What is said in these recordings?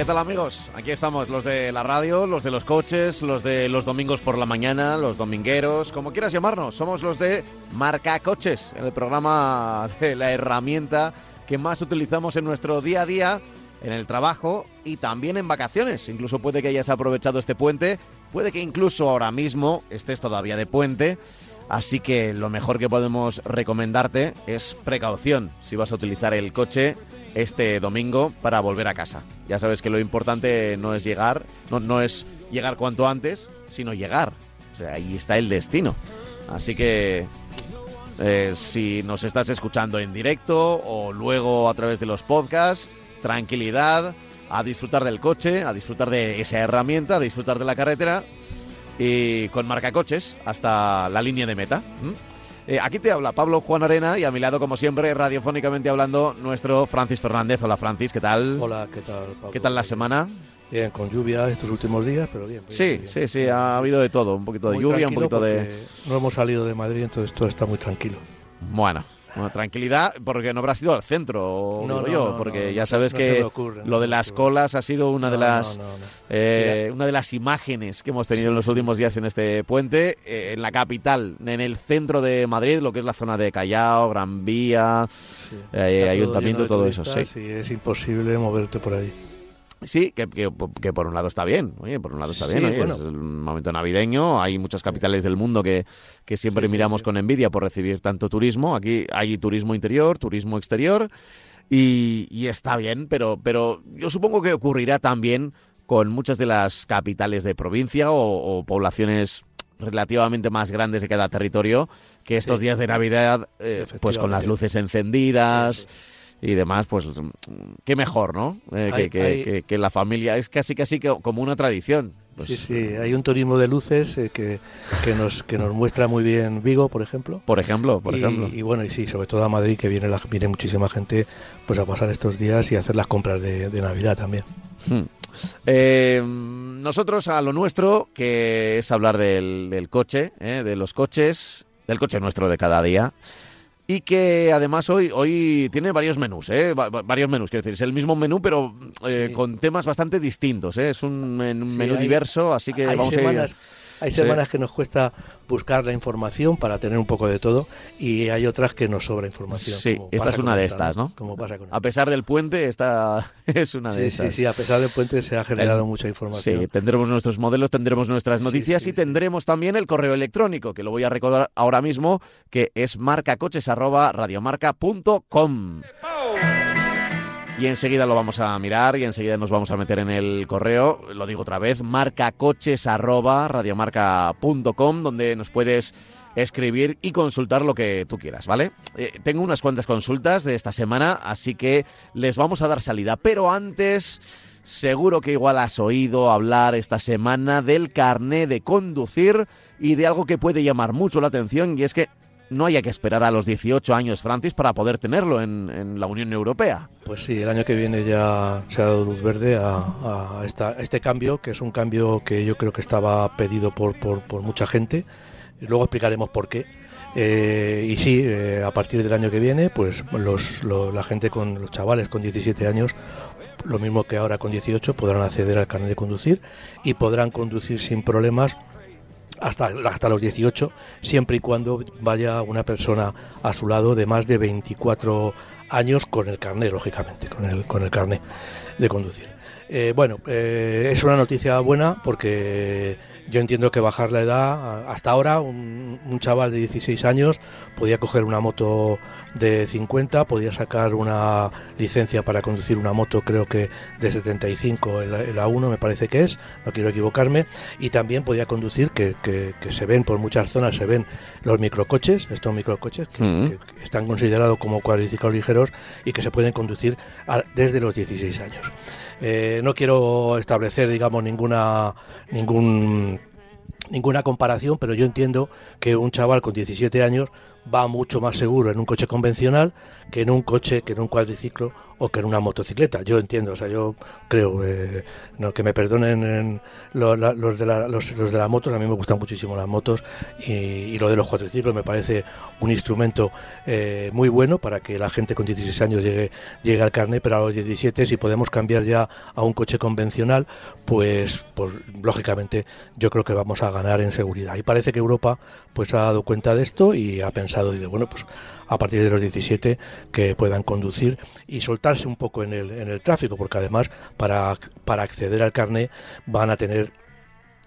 ¿Qué tal amigos? Aquí estamos, los de la radio, los de los coches, los de los domingos por la mañana, los domingueros, como quieras llamarnos. Somos los de Marca Coches, el programa de la herramienta que más utilizamos en nuestro día a día, en el trabajo y también en vacaciones. Incluso puede que hayas aprovechado este puente, puede que incluso ahora mismo estés todavía de puente. Así que lo mejor que podemos recomendarte es precaución si vas a utilizar el coche este domingo para volver a casa. Ya sabes que lo importante no es llegar, no, es llegar cuanto antes, sino llegar. O sea, ahí está el destino. Así que eh, si nos estás escuchando en directo o luego a través de los podcasts, tranquilidad, a disfrutar del coche, a disfrutar de esa herramienta, a disfrutar de la carretera y con marcacoches hasta la línea de meta. Eh, aquí te habla Pablo Juan Arena y a mi lado, como siempre, radiofónicamente hablando, nuestro Francis Fernández. Hola Francis, ¿qué tal? Hola, ¿qué tal? Pablo? ¿Qué tal la semana? Bien, con lluvia estos últimos días, pero bien. bien, Sí, bien. sí, sí, ha habido de todo. Un poquito de Muy lluvia, un poquito de... No hemos salido de Madrid, entonces todo está muy tranquilo. Bueno, bueno, tranquilidad, porque no habrás ido al centro, No, digo no, yo, no, porque ya sabes que ocurre, lo de las colas ha sido una de las eh, una de las imágenes que hemos tenido en los últimos días en este puente, eh, en la capital, en el centro de Madrid, lo que es la zona de Callao, Gran Vía, Sí. eh, ayuntamiento, todo eso, sí. Y es imposible moverte por ahí. Sí, que, que- que por un lado está bien, oye, por un lado está Sí, bien, oye, bueno. es el momento navideño, hay muchas capitales del mundo que, que siempre Sí, miramos sí. con envidia por recibir tanto turismo, aquí hay turismo interior, turismo exterior, y, y está bien, pero, pero yo supongo que ocurrirá también con muchas de las capitales de provincia o, o poblaciones relativamente más grandes de cada territorio, que estos días de Navidad, eh, pues con las luces encendidas y demás, pues qué mejor, ¿no? Eh, Hay- que, que- hay- que- que la familia es casi casi como una tradición. Pues, sí, sí, hay un turismo de luces eh, que, que, nos, que nos muestra muy bien Vigo, por ejemplo. Por ejemplo, por y, ejemplo. y bueno, y sí, sobre todo a Madrid, que viene, la, viene muchísima gente pues a pasar estos días y a hacer las compras de, de Navidad también. Hmm. Eh, nosotros a lo nuestro, que es hablar del, del coche, ¿eh? de los coches, del coche nuestro de cada día. Y que además hoy, hoy tiene varios menús, ¿eh? Va- va- varios menús, quiero decir, es el mismo menú, pero eh, Sí. con temas bastante distintos. ¿eh? Es un Sí, menú hay- diverso, así que vamos semanas, hay Sí. semanas que nos cuesta buscar la información para tener un poco de todo y hay otras que nos sobra información. Sí, esta es una de esta, estas, ¿no? Como pasa con a pesar del puente, esta es una de Sí, sí, esas. sí, a pesar del puente se ha generado El- mucha información. Sí, tendremos nuestros modelos, tendremos nuestras Sí, noticias sí, y sí. tendremos también el correo electrónico, que lo voy a recordar ahora mismo, que es marcacoches@radiomarca.com. Y enseguida lo vamos a mirar y enseguida nos vamos a meter en el correo, lo digo otra vez, marcacoches@radiomarca.com, donde nos puedes escribir y consultar lo que tú quieras, ¿vale? Eh, tengo unas cuantas consultas de esta semana, así que les vamos a dar salida, pero antes Seguro que igual has oído hablar esta semana del carné de conducir y de algo que puede llamar mucho la atención y es que no haya que esperar a los 18 años, Francis, para poder tenerlo en, en la Unión Europea. Pues sí, el año que viene ya se ha dado luz verde a, a esta- este cambio, que es un cambio que yo creo que estaba pedido por, mucha gente. Luego explicaremos por qué. Eh, y sí, eh, a partir del año que viene, pues los, lo- la gente con los chavales con 17 años, lo mismo que ahora con 18, podrán acceder al carnet de conducir y podrán conducir sin problemas hasta, hasta los 18, siempre y cuando vaya una persona a su lado de más de 24 años con el carnet, lógicamente, con el, con el carnet de conducir. Eh, bueno, eh, es una noticia buena porque yo entiendo que bajar la edad, hasta ahora un chaval de 16 años podía coger una moto de 50, podía sacar una licencia para conducir una moto creo que de 75 en la, en la 1 me parece que es, no quiero equivocarme, y también podía conducir, que, que- que se ven por muchas zonas, se ven los microcoches, estos microcoches que, Mm. que están considerados como cuadriciclos ligeros y que se pueden conducir a- desde los 16 años. Eh, no quiero establecer, digamos, ninguna ningún ninguna comparación, pero yo entiendo que un chaval con 17 años va mucho más seguro en un coche convencional que en un coche, que en un cuadriciclo o que en una motocicleta. Yo entiendo, o sea, yo creo, eh, no, que me perdonen los, de la, los, de las motos, a mí me gustan muchísimo las motos y, lo de los cuatriciclos me parece un instrumento eh, muy bueno para que la gente con 16 años llegue, llegue al carnet, pero a los 17 si podemos cambiar ya a un coche convencional, pues, pues lógicamente yo creo que vamos a ganar en seguridad. Y parece que Europa pues ha dado cuenta de esto y ha pensado, y de bueno, pues a partir de los 17 que puedan conducir y soltarse un poco en el, en el tráfico, porque además para, para acceder al carnet van a tener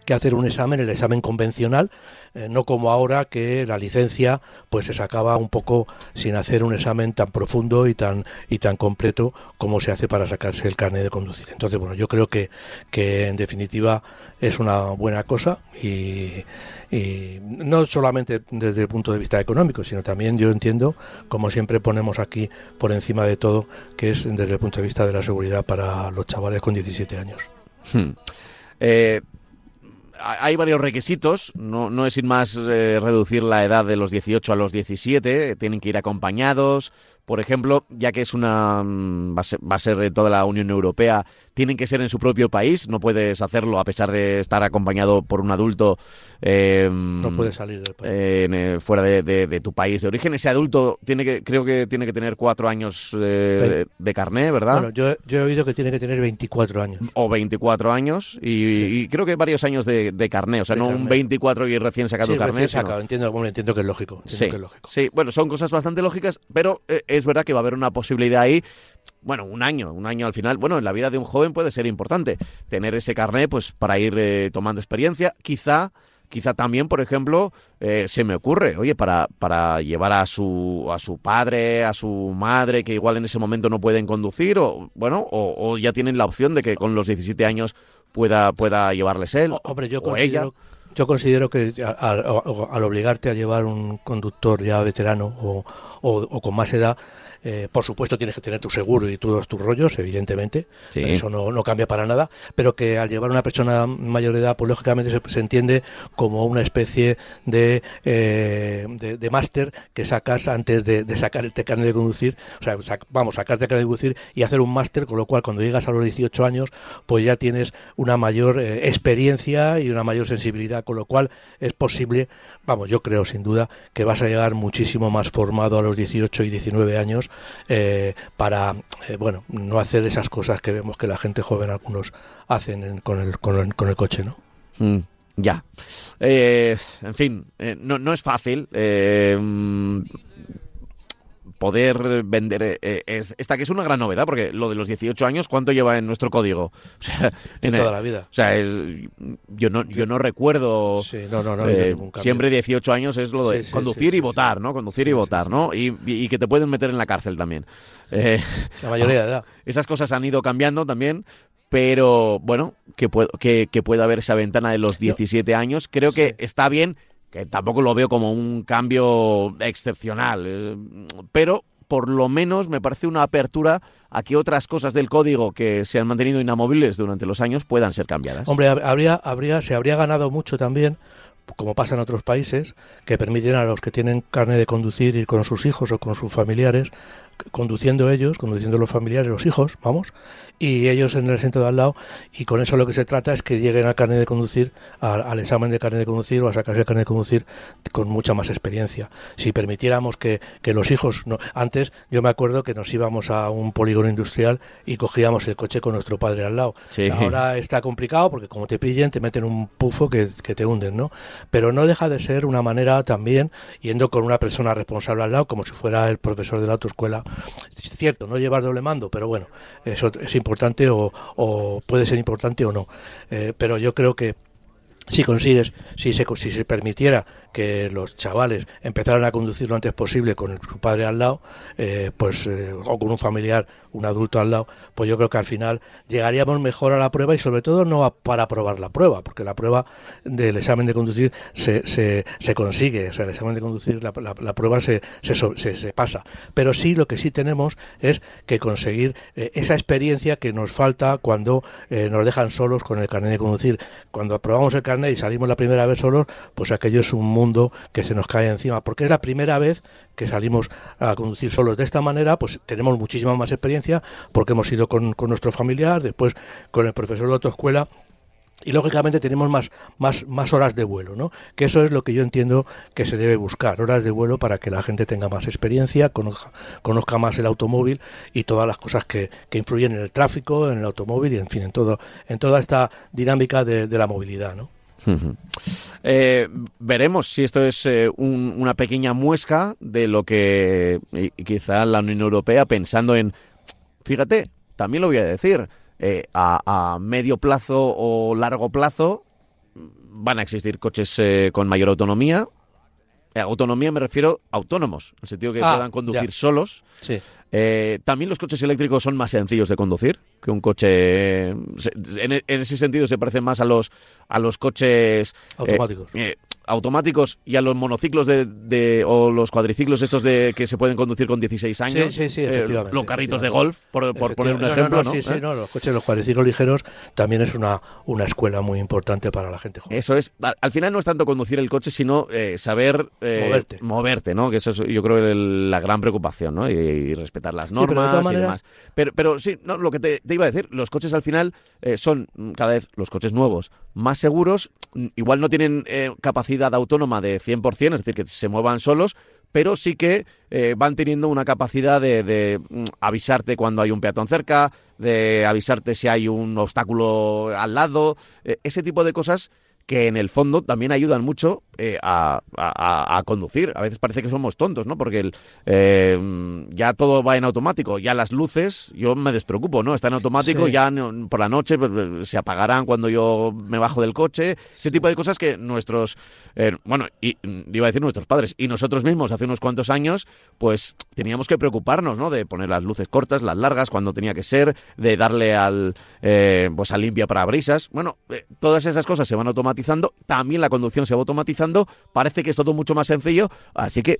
que hacer un examen, el examen convencional, eh, no como ahora que la licencia pues se sacaba un poco sin hacer un examen tan profundo y tan y tan completo como se hace para sacarse el carnet de conducir. Entonces, bueno, yo creo que, que en definitiva es una buena cosa y, no solamente desde el punto de vista económico, sino también yo entiendo, como siempre ponemos aquí por encima de todo, que es desde el punto de vista de la seguridad para los chavales con 17 años. Hmm. Eh, hay varios requisitos, no, no es sin más eh, reducir la edad de los 18 a los 17, tienen que ir acompañados, por ejemplo, ya que es una mm, va a ser, va a ser toda la Unión Europea, tienen que ser en su propio país, no puedes hacerlo a pesar de estar acompañado por un adulto. Eh, no puedes salir del país. Eh, fuera de, tu país de origen. Ese adulto tiene que, creo que tiene que tener cuatro años de, carné, ¿verdad? Bueno, yo, yo, he oído que tiene que tener 24 años. O 24 años y, creo que varios años de, carné, o sea, no un 24 y recién sacado sí, carné. Recién sacado, entiendo, bueno, entiendo que es lógico. Sí, que es lógico. sí, bueno, son cosas bastante lógicas, pero eh, es verdad que va a haber una posibilidad ahí bueno, un año, un año al final, bueno, en la vida de un joven puede ser importante tener ese carnet pues para ir eh, tomando experiencia, quizá quizá también, por ejemplo, eh, se me ocurre, oye, para, para llevar a su, a su padre, a su madre, que igual en ese momento no pueden conducir, o bueno, o, ya tienen la opción de que con los 17 años pueda, pueda llevarles él. Hombre, yo o ella. Yo considero que al, obligarte a llevar un conductor ya veterano o, o con más edad, eh, por supuesto tienes que tener tu seguro y todos tus rollos, evidentemente, eso no, no, cambia para nada, pero que al llevar a una persona mayor de edad, pues lógicamente se, entiende como una especie de, eh, de, máster que sacas antes de, sacar el carnet de conducir, o sea, vamos, sacarte el carnet de conducir y hacer un máster, con lo cual cuando llegas a los 18 años, pues ya tienes una mayor eh, experiencia y una mayor sensibilidad, con lo cual es posible, vamos, yo creo sin duda que vas a llegar muchísimo más formado a los 18 y 19 años eh, para eh, bueno no hacer esas cosas que vemos que la gente joven algunos hacen con, el, con, el, coche, ¿no? Mm, ya. Eh, en fin, no, no, es fácil poder vender eh, eh, es, esta que es una gran novedad, porque lo de los 18 años, ¿cuánto lleva en nuestro código? O sea, en toda la vida. O sea, yo no yo no recuerdo. Eh, siempre 18 años es lo de conducir y votar, ¿no? Conducir y votar, ¿no? Y, que te pueden meter en la cárcel también. la mayoría de edad. Esas cosas han ido cambiando también, pero bueno, que, que, que pueda haber esa ventana de los 17 años. Creo que está bien que tampoco lo veo como un cambio excepcional, eh, pero por lo menos me parece una apertura a que otras cosas del código que se han mantenido inamovibles durante los años puedan ser cambiadas. Hombre, habría, habría, se habría ganado mucho también como pasa en otros países, que permiten a los que tienen carne de conducir ir con sus hijos o con sus familiares conduciendo ellos, conduciendo los familiares, los hijos, vamos, y ellos en el asiento de al lado, y con eso lo que se trata es que lleguen al carnet de conducir, al, examen de carnet de conducir o a sacarse el carnet de conducir con mucha más experiencia. Si permitiéramos que, que los hijos, no, antes yo me acuerdo que nos íbamos a un polígono industrial y cogíamos el coche con nuestro padre al lado. Ahora está complicado porque como te pillen te meten un pufo que, que te hunden, ¿no? Pero no deja de ser una manera también, yendo con una persona responsable al lado, como si fuera el profesor de la autoescuela, es cierto, no llevar doble mando, pero bueno, eso es importante o, puede ser importante o no. Eh, pero yo creo que si consigues, si se, si se permitiera que los chavales empezaran a conducir lo antes posible con su padre al lado, eh, pues eh, o con un familiar, un adulto al lado, pues yo creo que al final llegaríamos mejor a la prueba y sobre todo no para probar la prueba, porque la prueba del examen de conducir se, se, se consigue, o sea, el examen de conducir, la, la, prueba se, se, pasa. Pero sí lo que sí tenemos es que conseguir eh, esa experiencia que nos falta cuando nos dejan solos con el carnet de conducir. Cuando aprobamos el carnet carne y salimos la primera vez solos, pues aquello es un mundo que se nos cae encima, porque es la primera vez que salimos a conducir solos. De esta manera, pues tenemos muchísima más experiencia, porque hemos ido con, con nuestro familiar, después con el profesor de autoescuela y lógicamente tenemos más, más, más horas de vuelo, ¿no? Que eso es lo que yo entiendo que se debe buscar, horas de vuelo para que la gente tenga más experiencia, conozca, conozca más el automóvil y todas las cosas que, que influyen en el tráfico, en el automóvil y en fin, en todo, en toda esta dinámica de, de la movilidad, ¿no? Eh, veremos si esto es eh, un, una pequeña muesca de lo que quizá la Unión Europea pensando en, fíjate, también lo voy a decir, eh, a, a, medio plazo o largo plazo van a existir coches con mayor autonomía. Autonomía me refiero autónomos, en el sentido que Ah, puedan conducir ya. solos. Sí. Eh, también los coches eléctricos son más sencillos de conducir que un coche. se- En, en ese sentido se parecen más a los a los coches eh, Automáticos. eh, automáticos y a los monociclos de, de- o los cuadriciclos estos de que se pueden conducir con 16 años. sí, sí, eh, efectivamente, los carritos de golf, por, por poner un ejemplo. No, no, ¿no? Sí, sí, no, los coches, los cuadriciclos ligeros también es una, una escuela muy importante para la gente joven. Eso es. Al, al final no es tanto conducir el coche, sino eh, saber Moverte. moverte, ¿no? Que eso es, yo creo, el- la gran preocupación, ¿no? Y, y respetar las normas y demás. Pero, pero sí, no, lo que te, te iba a decir, los coches al final eh, son cada vez los coches nuevos más seguros. mm, Igual no tienen eh, capacidad autónoma de 100%, es decir, que se muevan solos, pero sí que eh, van teniendo una capacidad de, de, mm, avisarte cuando hay un peatón cerca, de avisarte si hay un obstáculo al lado, ese tipo de cosas que en el fondo también ayudan mucho eh, a, a- a conducir. A veces parece que somos tontos, ¿no? Porque el, eh, ya todo va en automático, ya las luces, yo me despreocupo, ¿no? Está en automático, Sí. ya no- por la noche pues, eh, se apagarán cuando yo me bajo del coche, ese tipo de cosas que nuestros, eh, bueno, y, mm, iba a decir nuestros padres, y nosotros mismos hace unos cuantos años, pues teníamos que preocuparnos, ¿no? De poner las luces cortas, las largas, cuando tenía que ser, de darle al, pues al limpia parabrisas. Bueno, eh, todas esas cosas se van automatizando, también la conducción se va automatizando, parece que es todo mucho más sencillo, así que,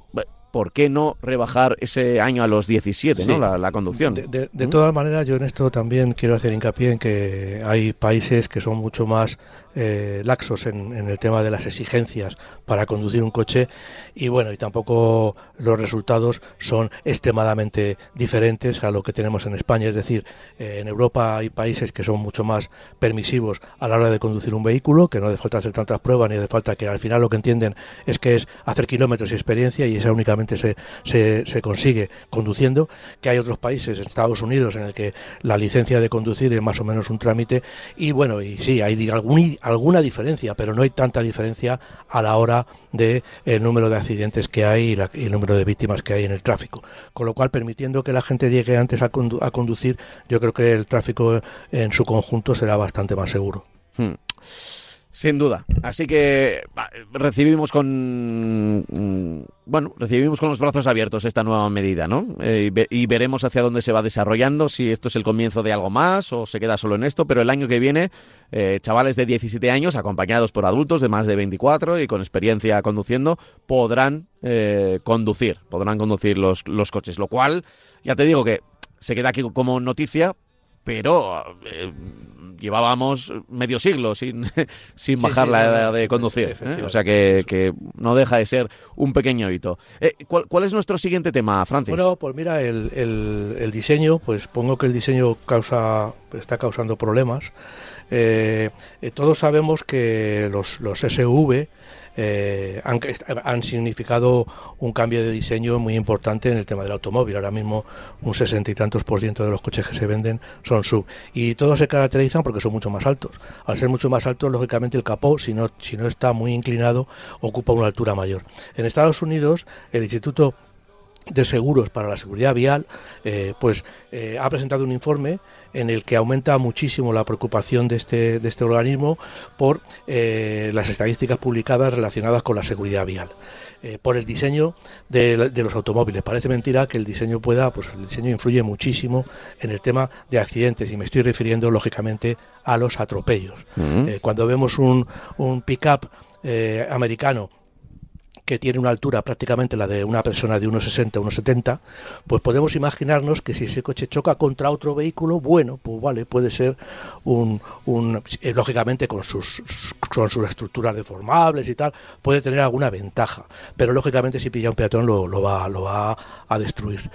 ¿por qué no rebajar ese año a los 17, ¿no? Sí. La, la conducción. De, de- de ¿Mm? todas maneras, yo en esto también quiero hacer hincapié en que hay países que son mucho más eh, laxos en, el tema de las exigencias para conducir un coche. Y bueno, y tampoco los resultados son extremadamente diferentes a lo que tenemos en España. Es decir, eh, en Europa hay países que son mucho más permisivos a la hora de conducir un vehículo, que no hace falta hacer tantas pruebas ni hace falta que al final lo que entienden es que es hacer kilómetros y experiencia y esa únicamente se, se, se consigue conduciendo, que hay otros países, Estados Unidos, en el que la licencia de conducir es más o menos un trámite. Y bueno, y sí, hay algún- alguna diferencia, pero no hay tanta diferencia a la hora de el número de accidentes que hay y, la- y el número de víctimas que hay en el tráfico. Con lo cual, permitiendo que la gente llegue antes a, condu- a conducir, yo creo que el tráfico en su conjunto será bastante más seguro. Hmm. Sin duda. Así que recibimos con mm, bueno, recibimos con los brazos abiertos esta nueva medida, ¿no? Eh, y veremos hacia dónde se va desarrollando, si esto es el comienzo de algo más o se queda solo en esto, pero el año que viene, eh, chavales de 17 años, acompañados por adultos de más de 24 y con experiencia conduciendo, podrán eh, conducir, podrán conducir los, los coches, lo cual, ya te digo que se queda aquí como noticia, pero eh, llevábamos medio siglo sin, sin bajar sí, la edad de sí, conducir. ¿eh? O sea que, que no deja de ser un pequeño hito. Eh, ¿cuál, cuál es nuestro siguiente tema, Francis? Bueno, pues mira, el, el- el diseño, pues pongo que el diseño causa, está causando problemas. Todos sabemos que los, los SUV eh, han, significado un cambio de diseño muy importante en el tema del automóvil. Ahora mismo un sesenta y tantos por ciento de los coches que se venden son sub. Y todos se caracterizan porque son mucho más altos. Al ser mucho más altos, lógicamente el capó, si no, si no está muy inclinado, ocupa una altura mayor. En Estados Unidos, el Instituto de seguros para la seguridad vial, eh, pues eh, ha presentado un informe en el que aumenta muchísimo la preocupación de este, de este organismo por eh, las estadísticas publicadas relacionadas con la seguridad vial, por el diseño de, de, los automóviles. Parece mentira que el diseño pueda, pues el diseño influye muchísimo en el tema de accidentes y me estoy refiriendo lógicamente a los atropellos. Uh -huh. cuando vemos un, un pick-up americano que tiene una altura prácticamente la de una persona de 1,60, 1,70, pues podemos imaginarnos que si ese coche choca contra otro vehículo, bueno, pues vale, puede ser un, eh, lógicamente con sus, con sus estructuras deformables y tal, puede tener alguna ventaja, pero lógicamente si pilla un peatón lo, lo va, lo va a destruir,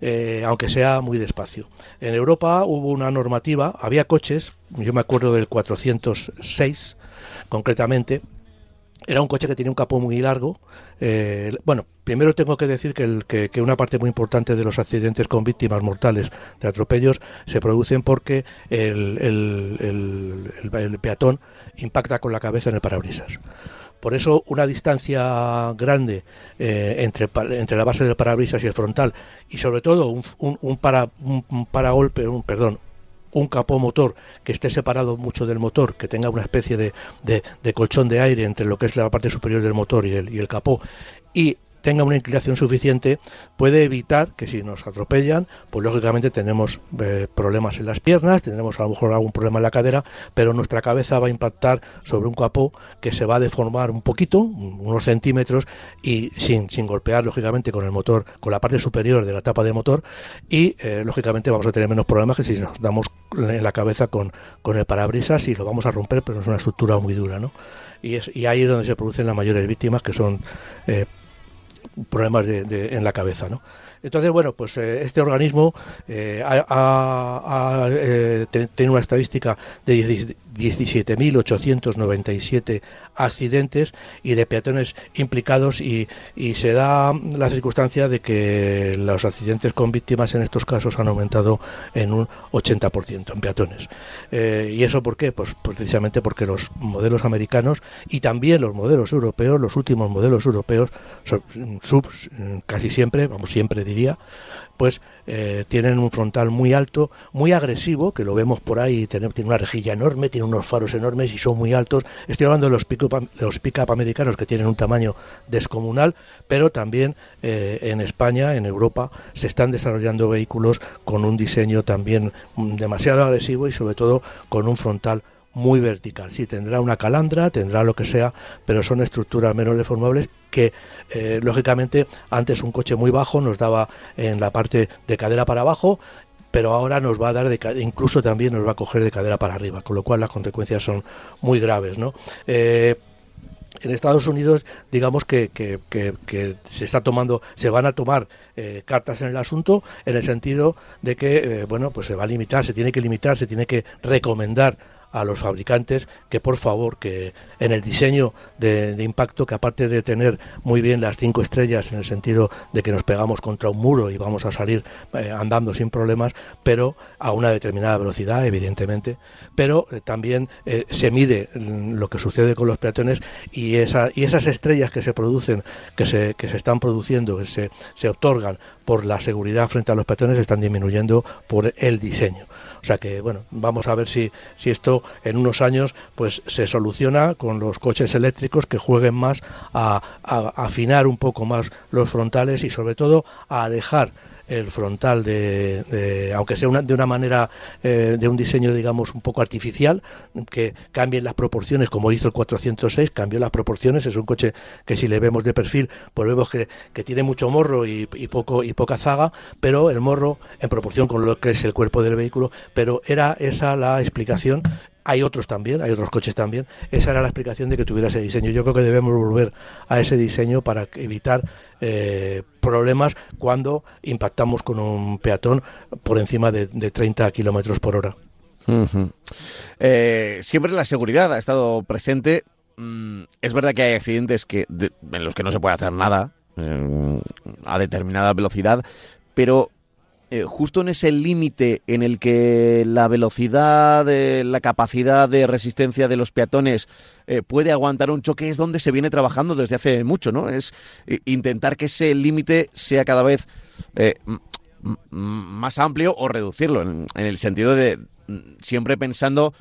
eh, aunque sea muy despacio. En Europa hubo una normativa, había coches, yo me acuerdo del 406 concretamente, era un coche que tenía un capó muy largo. Eh, bueno, primero tengo que decir que, una parte muy importante de los accidentes con víctimas mortales de atropellos se producen porque el, peatón impacta con la cabeza en el parabrisas. Por eso una distancia grande eh, entre, entre la base del parabrisas y el frontal y sobre todo un, un, un para, un, paragolpe, un, perdón, un capó motor que esté separado mucho del motor, que tenga una especie de, de, colchón de aire entre lo que es la parte superior del motor y el, y el capó, y tenga una inclinación suficiente, puede evitar que si nos atropellan, pues lógicamente tenemos eh, problemas en las piernas, tendremos a lo mejor algún problema en la cadera, pero nuestra cabeza va a impactar sobre un capó que se va a deformar un poquito, unos centímetros, y sin, sin golpear lógicamente con el motor, con la parte superior de la tapa de motor, y eh, lógicamente vamos a tener menos problemas que si nos damos en la cabeza con, con el parabrisas y lo vamos a romper, pero es una estructura muy dura, ¿no? Y, es, y ahí es donde se producen las mayores víctimas, que son eh, problemas de, en la cabeza, ¿no? Entonces, bueno, pues eh, este organismo eh, ha, eh, tiene una estadística de 17.897 accidentes y de peatones implicados y, se da la circunstancia de que los accidentes con víctimas en estos casos han aumentado en un 80% en peatones. ¿Y eso por qué? Pues, pues precisamente porque los modelos americanos y también los modelos europeos, los últimos modelos europeos, sub, casi siempre, vamos, siempre diría, pues eh, tienen un frontal muy alto, muy agresivo, que lo vemos por ahí, tiene, tiene una rejilla enorme, tiene unos faros enormes y son muy altos. Estoy hablando de los pick-up pick americanos que tienen un tamaño descomunal, pero también eh, en España, en Europa, se están desarrollando vehículos con un diseño también mm, demasiado agresivo y sobre todo con un frontal muy vertical. Sí, tendrá una calandra, tendrá lo que sea, pero son estructuras menos deformables que, eh, lógicamente, antes un coche muy bajo nos daba en la parte de cadera para abajo, pero ahora nos va a dar, de, incluso también nos va a coger de cadera para arriba, con lo cual las consecuencias son muy graves, ¿no? Eh, en Estados Unidos, digamos que, que, que, se está tomando, se van a tomar eh, cartas en el asunto, en el sentido de que, bueno, pues se va a limitar, se tiene que limitar, se tiene que recomendar a los fabricantes que por favor que en el diseño de, impacto que aparte de tener muy bien las cinco estrellas en el sentido de que nos pegamos contra un muro y vamos a salir eh, andando sin problemas pero a una determinada velocidad evidentemente pero eh, también eh, se mide lo que sucede con los peatones y, esa, y esas estrellas que se producen que se, que se están produciendo que se, se otorgan por la seguridad frente a los peatones están disminuyendo por el diseño. O sea que, bueno, vamos a ver si, si esto en unos años pues se soluciona con los coches eléctricos que jueguen más a, afinar un poco más los frontales y sobre todo a alejar el frontal de, aunque sea de una manera eh, de un diseño digamos un poco artificial que cambie las proporciones como hizo el 406 cambió las proporciones. Es un coche que si le vemos de perfil pues vemos que, tiene mucho morro y, poco y poca zaga pero el morro en proporción con lo que es el cuerpo del vehículo pero era esa la explicación hay otros también, hay otros coches también. Esa era la explicación de que tuviera ese diseño. Yo creo que debemos volver a ese diseño para evitar eh, problemas cuando impactamos con un peatón por encima de, 30 kilómetros por hora. Eh, siempre la seguridad ha estado presente. Mm, es verdad que hay accidentes que en los que no se puede hacer nada eh, a determinada velocidad, pero eh, justo en ese límite en el que la velocidad, la capacidad de resistencia de los peatones eh, puede aguantar un choque es donde se viene trabajando desde hace mucho, ¿no? Es eh, intentar que ese límite sea cada vez más amplio o reducirlo, en, el sentido de siempre pensando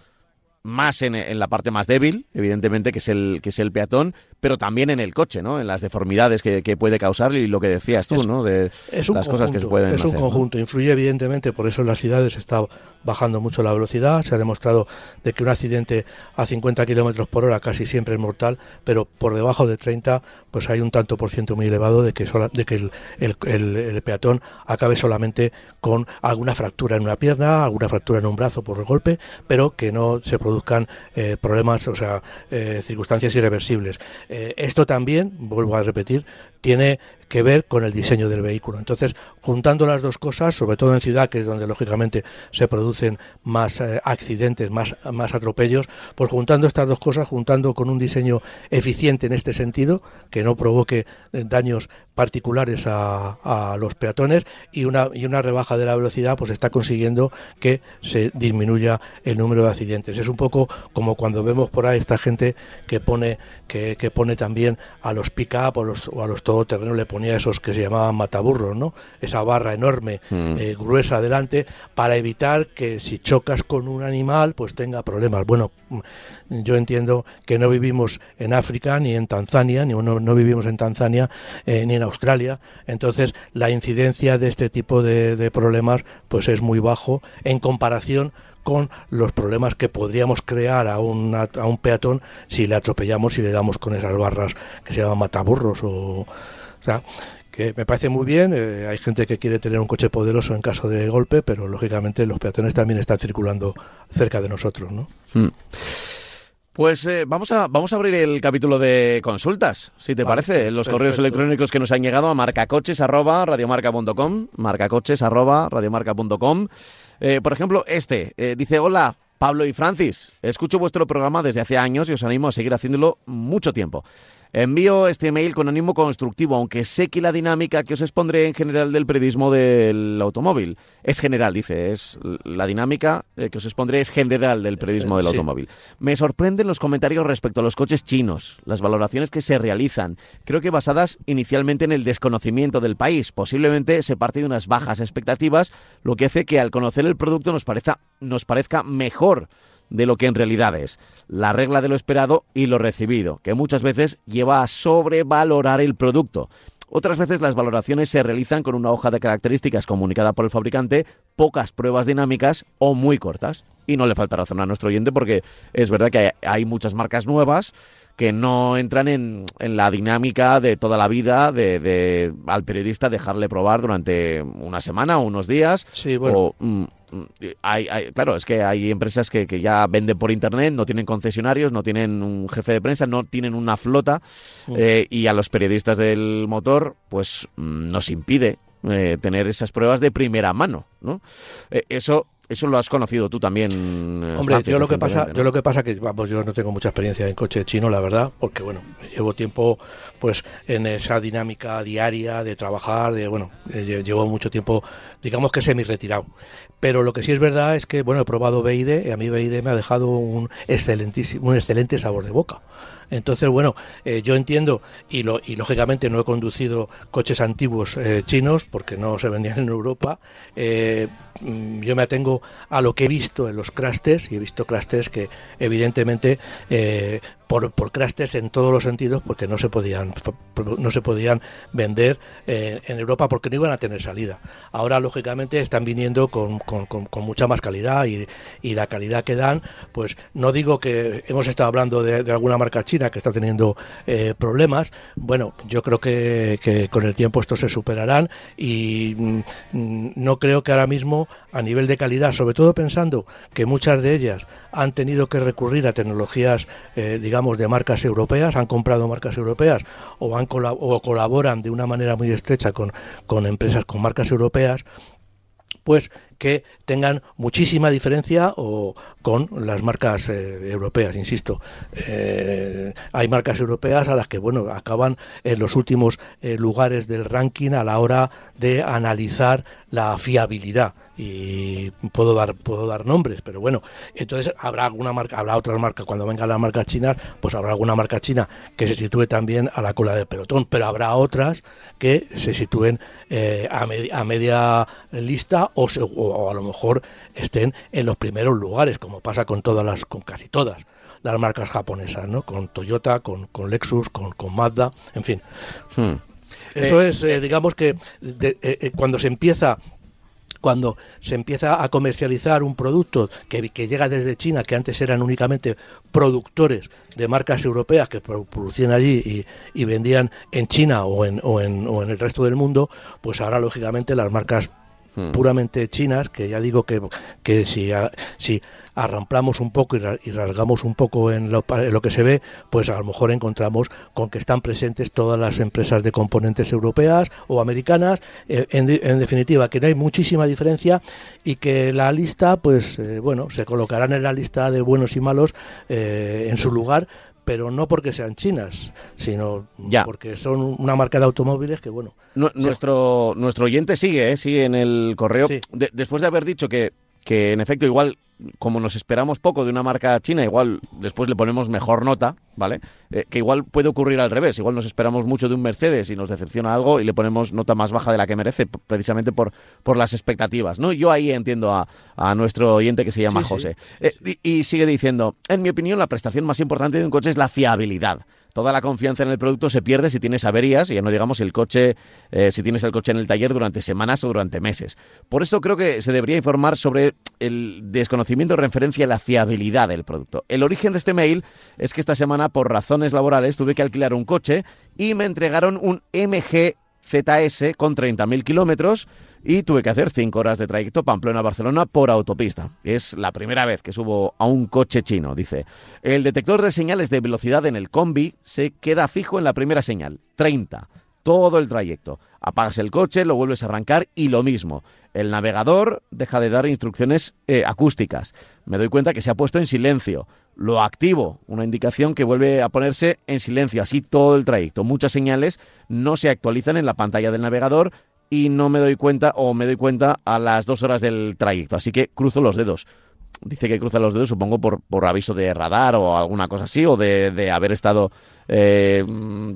más en, la parte más débil, evidentemente, que es el que es el peatón, pero también en el coche, ¿no? En las deformidades que, puede causar y lo que decías tú, ¿no? De las cosas que se pueden Es un conjunto, influye evidentemente, por eso en las ciudades está bajando mucho la velocidad, se ha demostrado de que un accidente a 50 kilómetros por hora casi siempre es mortal, pero por debajo de 30 pues hay un tanto por ciento muy elevado de que, de que el, peatón acabe solamente con alguna fractura en una pierna, alguna fractura en un brazo por el golpe, pero que no se produzcan eh, problemas, o sea, eh, circunstancias irreversibles. Eh, esto también, vuelvo a repetir, tiene que ver con el diseño del vehículo. Entonces, juntando las dos cosas, sobre todo en ciudad, que es donde lógicamente se producen más eh, accidentes, más, más atropellos, pues juntando estas dos cosas, juntando con un diseño eficiente en este sentido, que no provoque eh, daños particulares a, a, los peatones y una, y una rebaja de la velocidad, pues está consiguiendo que se disminuya el número de accidentes. Es un poco como cuando vemos por ahí esta gente que pone, que, que pone también a los pick-up o, o a los terreno le ponía esos que se llamaban mataburros, ¿no? Esa barra enorme, mm. eh, gruesa adelante, para evitar que si chocas con un animal, pues tenga problemas. Bueno, mm, yo entiendo que no vivimos en África, ni en Tanzania, ni no, no vivimos en Tanzania, eh, ni en Australia. Entonces, la incidencia de este tipo de, de problemas, pues es muy bajo en comparación con los problemas que podríamos crear a, a un peatón si le atropellamos y le damos con esas barras que se llaman mataburros o, o sea, que me parece muy bien. Eh, hay gente que quiere tener un coche poderoso en caso de golpe, pero lógicamente los peatones también están circulando cerca de nosotros, ¿no? Hmm. Pues eh, vamos, a, vamos a abrir el capítulo de consultas, si te parece. Los correos electrónicos que nos han llegado a marcacoches.radiomarca.com, marcacoches.radiomarca.com. Eh, por ejemplo, este eh, dice, hola, Pablo y Francis, escucho vuestro programa desde hace años y os animo a seguir haciéndolo mucho tiempo. Envío este email con ánimo constructivo, aunque sé que la dinámica que os expondré en general del periodismo del automóvil es general, dice, es la dinámica eh, que os expondré es general del periodismo del automóvil. Me sorprenden los comentarios respecto a los coches chinos, las valoraciones que se realizan, creo que basadas inicialmente en el desconocimiento del país. Posiblemente se parte de unas bajas expectativas, lo que hace que al conocer el producto nos parezca, nos parezca mejor de lo que en realidad es, la regla de lo esperado y lo recibido, que muchas veces lleva a sobrevalorar el producto. Otras veces las valoraciones se realizan con una hoja de características comunicada por el fabricante, pocas pruebas dinámicas o muy cortas. Y no le falta razón a nuestro oyente porque es verdad que hay muchas marcas nuevas que no entran en, en la dinámica de toda la vida de, al periodista dejarle probar durante una semana o unos días. Sí, bueno. Mm, mm, hay, claro, es que hay empresas que, que, ya venden por internet, no tienen concesionarios, no tienen un jefe de prensa, no tienen una flota mm. eh, y a los periodistas del motor pues nos impide eh, tener esas pruebas de primera mano, ¿no? Eh, eso eso lo has conocido tú también. Eh, Hombre, yo lo que pasa, yo lo que pasa que vamos, yo no tengo mucha experiencia en coche chino, la verdad, porque bueno, llevo tiempo pues en esa dinámica diaria de trabajar, de bueno, eh, llevo mucho tiempo, digamos que semi retirado. Pero lo que sí es verdad es que bueno, he probado BID y a mí BID me ha dejado un excelentísimo, un excelente sabor de boca. Entonces, bueno, eh, yo entiendo y, lo, y lógicamente no he conducido coches antiguos eh, chinos porque no se vendían en Europa. Eh, yo me atengo a lo que he visto en los crastes y he visto crastes que evidentemente por, por crastes en todos los sentidos porque no se podían no se podían vender en Europa porque no iban a tener salida. Ahora lógicamente están viniendo con, con, mucha más calidad y, y, la calidad que dan, pues no digo que hemos estado hablando de, alguna marca china que está teniendo eh, problemas. Bueno, yo creo que, con el tiempo estos se superarán y mm, no creo que ahora mismo a nivel de calidad, sobre todo pensando que muchas de ellas han tenido que recurrir a tecnologías, eh, digamos, de marcas europeas, han comprado marcas europeas o, han o colaboran de una manera muy estrecha con, con empresas con marcas europeas, pues que tengan muchísima diferencia o con las marcas eh, europeas, insisto. Eh, hay marcas europeas a las que, bueno, acaban en los últimos eh, lugares del ranking a la hora de analizar la fiabilidad y puedo dar puedo dar nombres pero bueno entonces habrá alguna marca habrá otras marcas cuando vengan las marcas chinas pues habrá alguna marca china que se sitúe también a la cola del pelotón pero habrá otras que se sitúen a, a, media lista o, o, a lo mejor estén en los primeros lugares, como pasa con todas las, con casi todas las marcas japonesas, ¿no? Con Toyota, con, con Lexus, con, con Mazda, en fin. Hmm. Eso eh, es, eh, digamos que cuando se empieza cuando se empieza a comercializar un producto que, llega desde China, que antes eran únicamente productores de marcas europeas que producían allí y, vendían en China o en, o, en, o en el resto del mundo, pues ahora lógicamente las marcas hmm. puramente chinas, que ya digo que, que si, si arramplamos un poco y, rasgamos un poco en lo, que se ve, pues a lo mejor encontramos con que están presentes todas las empresas de componentes europeas o americanas. Eh, en, definitiva, que no hay muchísima diferencia y que la lista, pues eh, bueno, se colocarán en la lista de buenos y malos eh, en su lugar, pero no porque sean chinas, sino porque son una marca de automóviles que, bueno... nuestro, nuestro oyente sigue, sigue en el correo. después de haber dicho que, que, en efecto, igual como nos esperamos poco de una marca china, igual después le ponemos mejor nota, ¿vale? Eh, que igual puede ocurrir al revés. Igual nos esperamos mucho de un Mercedes y nos decepciona algo y le ponemos nota más baja de la que merece, precisamente por, por las expectativas, ¿no? Yo ahí entiendo a, nuestro oyente que se llama José. Eh, y sigue diciendo, en mi opinión, la prestación más importante de un coche es la fiabilidad toda la confianza en el producto se pierde si tienes averías, y ya no digamos el coche, eh, si tienes el coche en el taller durante semanas o durante meses. Por eso creo que se debería informar sobre el desconocimiento de referencia a la fiabilidad del producto. El origen de este mail es que esta semana, por razones laborales, tuve que alquilar un coche y me entregaron un MG ZS con 30.000 kilómetros y tuve que hacer 5 horas de trayecto Pamplona-Barcelona por autopista. Es la primera vez que subo a un coche chino, dice. El detector de señales de velocidad en el combi se queda fijo en la primera señal, 30, todo el trayecto. Apagas el coche, lo vuelves a arrancar y lo mismo. El navegador deja de dar instrucciones eh, acústicas. Me doy cuenta que se ha puesto en silencio. Lo activo, una indicación que vuelve a ponerse en silencio, así todo el trayecto. Muchas señales no se actualizan en la pantalla del navegador y no me doy cuenta o me doy cuenta a las dos horas del trayecto. Así que cruzo los dedos. Dice que cruza los dedos, supongo, por, por aviso de radar o alguna cosa así, o de, haber estado eh,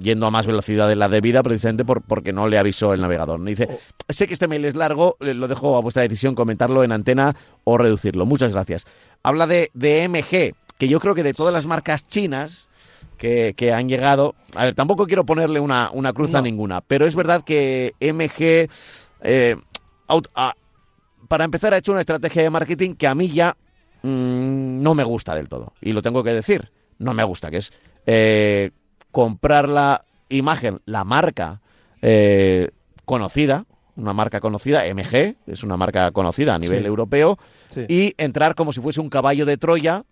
yendo a más velocidad de la debida, precisamente por, porque no le avisó el navegador. Dice, oh. sé que este mail es largo, lo dejo a vuestra decisión comentarlo en antena o reducirlo. Muchas gracias. Habla de, de MG, que yo creo que de todas las marcas chinas, que, han llegado. A ver, tampoco quiero ponerle una, una cruz a ninguna, pero es verdad que MG, eh, para empezar, ha hecho una estrategia de marketing que a mí ya mm, no me gusta del todo. Y lo tengo que decir, no me gusta, que es eh, comprar la imagen, la marca eh, conocida, una marca conocida, MG, es una marca conocida a nivel europeo, y entrar como si fuese un caballo de Troya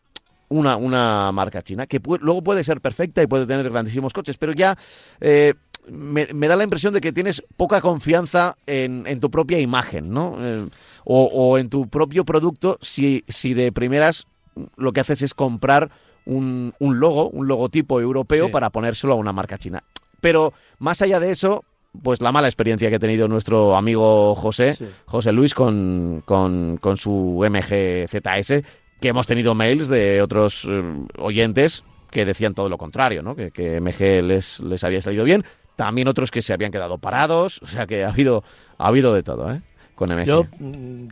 una, una marca china, que luego puede ser perfecta y puede tener grandísimos coches, pero ya eh, me, da la impresión de que tienes poca confianza en, tu propia imagen, ¿no? Eh, o, en tu propio producto si, si de primeras lo que haces es comprar un, un logo, un logotipo europeo para ponérselo a una marca china. Pero más allá de eso, pues la mala experiencia que ha tenido nuestro amigo José, José Luis, con, con, con su MG ZS, que hemos tenido mails de otros eh, oyentes que decían todo lo contrario, ¿no? que, que MG les, les había salido bien. También otros que se habían quedado parados, o sea que ha habido, ha habido de todo, ¿eh? Con MG. Yo,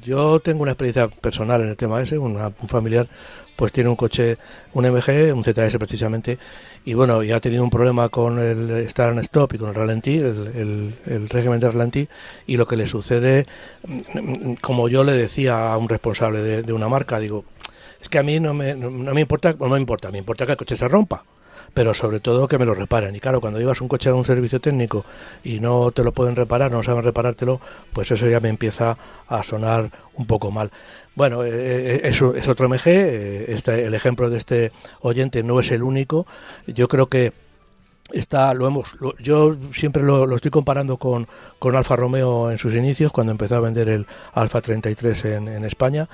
yo tengo una experiencia personal en el tema ese, un familiar pues tiene un coche, un MG, un ZS precisamente, y bueno, ya ha tenido un problema con el Start and Stop y con el ralentí, el, el, régimen de ralentí, y lo que le sucede, como yo le decía a un responsable de, una marca, digo, es que a mí no me, no, me importa, no me importa, me importa que el coche se rompa, pero sobre todo que me lo reparen. Y claro, cuando llevas un coche a un servicio técnico y no te lo pueden reparar, no saben reparártelo, pues eso ya me empieza a sonar un poco mal. Bueno, eh, eh, eso es otro MG, eh, este, el ejemplo de este oyente no es el único. Yo creo que está lo hemos yo siempre lo, estoy comparando con, con Alfa Romeo en sus inicios cuando empezó a vender el Alfa 33 en, en España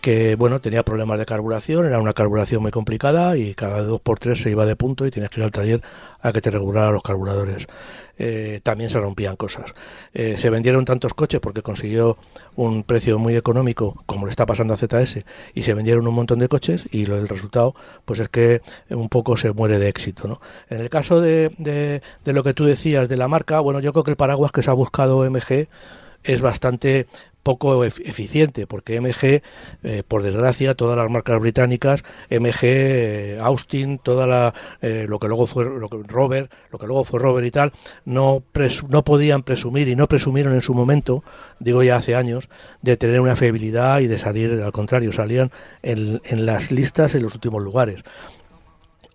que bueno tenía problemas de carburación, era una carburación muy complicada y cada dos por tres se iba de punto y tienes que ir al taller a que te regulara los carburadores. Eh, también se rompían cosas. Eh, se vendieron tantos coches porque consiguió un precio muy económico, como le está pasando a ZS, y se vendieron un montón de coches y el resultado pues es que un poco se muere de éxito. ¿no? En el caso de, de, de lo que tú decías de la marca, bueno, yo creo que el paraguas que se ha buscado MG es bastante poco eficiente, porque MG, eh, por desgracia, todas las marcas británicas, MG, eh, Austin, toda la, eh, lo que luego fue lo que, Robert, lo que luego fue Robert y tal, no, no podían presumir y no presumieron en su momento, digo ya hace años, de tener una fiabilidad y de salir, al contrario, salían en, en las listas en los últimos lugares.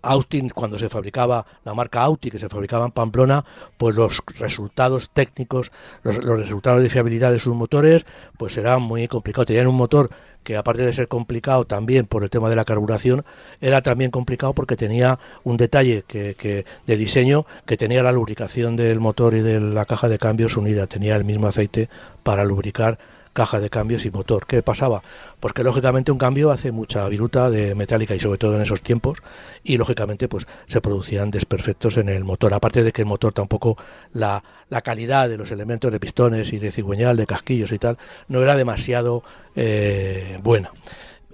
Austin, cuando se fabricaba la marca Audi, que se fabricaba en Pamplona, pues los resultados técnicos, los, resultados de fiabilidad de sus motores, pues era muy complicado. Tenían un motor que aparte de ser complicado también por el tema de la carburación, era también complicado porque tenía un detalle que, de diseño que tenía la lubricación del motor y de la caja de cambios unida, tenía el mismo aceite para lubricar caja de cambios y motor. ¿Qué pasaba? Pues que lógicamente un cambio hace mucha viruta de metálica y sobre todo en esos tiempos y lógicamente pues se producían desperfectos en el motor. Aparte de que el motor tampoco la, la calidad de los elementos de pistones y de cigüeñal, de casquillos y tal, no era demasiado eh, buena.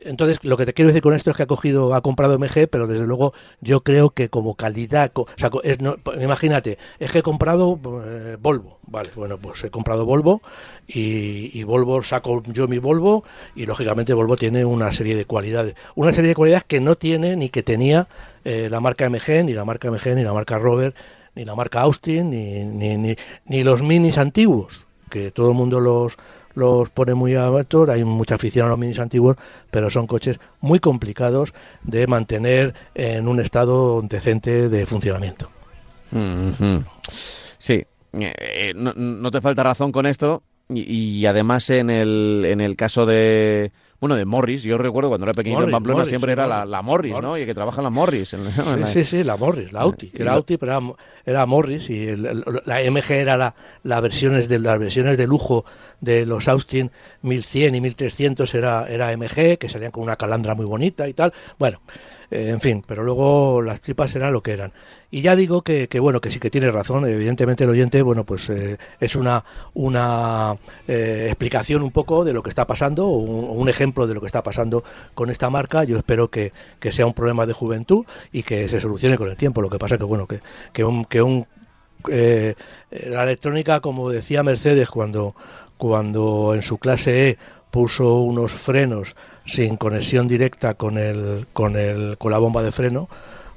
Entonces, lo que te quiero decir con esto es que ha cogido, ha comprado MG, pero desde luego yo creo que como calidad, o sea, es, no, imagínate, es que he comprado eh, Volvo, vale, bueno, pues he comprado Volvo y, Volvo saco yo mi Volvo y lógicamente Volvo tiene una serie de cualidades, una serie de cualidades que no tiene ni que tenía eh, la marca MG, ni la marca MG, ni la marca Rover, ni la marca Austin, ni, ni, ni, ni los minis antiguos, que todo el mundo los los pone muy a vector, hay mucha afición a los minis antiguos, pero son coches muy complicados de mantener en un estado decente de funcionamiento. Sí, eh, eh, no, te falta razón con esto y, además en el, en el caso de bueno, de Morris. Yo recuerdo cuando era pequeñito en Pamplona siempre era la, Morris, ¿no? Y que trabaja en la Morris. sí, sí, la Morris, la Audi. Que era Audi, pero era, Morris y la MG era la, la versiones de, las versiones de lujo de los Austin 1100 y 1300 era, era MG, que salían con una calandra muy bonita y tal. Bueno, eh, en fin, pero luego las tripas eran lo que eran. Y ya digo que, bueno, que sí que tiene razón, evidentemente el oyente, bueno, pues eh, es una, una eh, explicación un poco de lo que está pasando, un, un, ejemplo de lo que está pasando con esta marca. Yo espero que, sea un problema de juventud y que se solucione con el tiempo. Lo que pasa que, bueno, que, que un... Que un la electrónica, como decía Mercedes cuando, cuando en su clase E puso unos frenos sin conexión directa con el, con el, con la bomba de freno,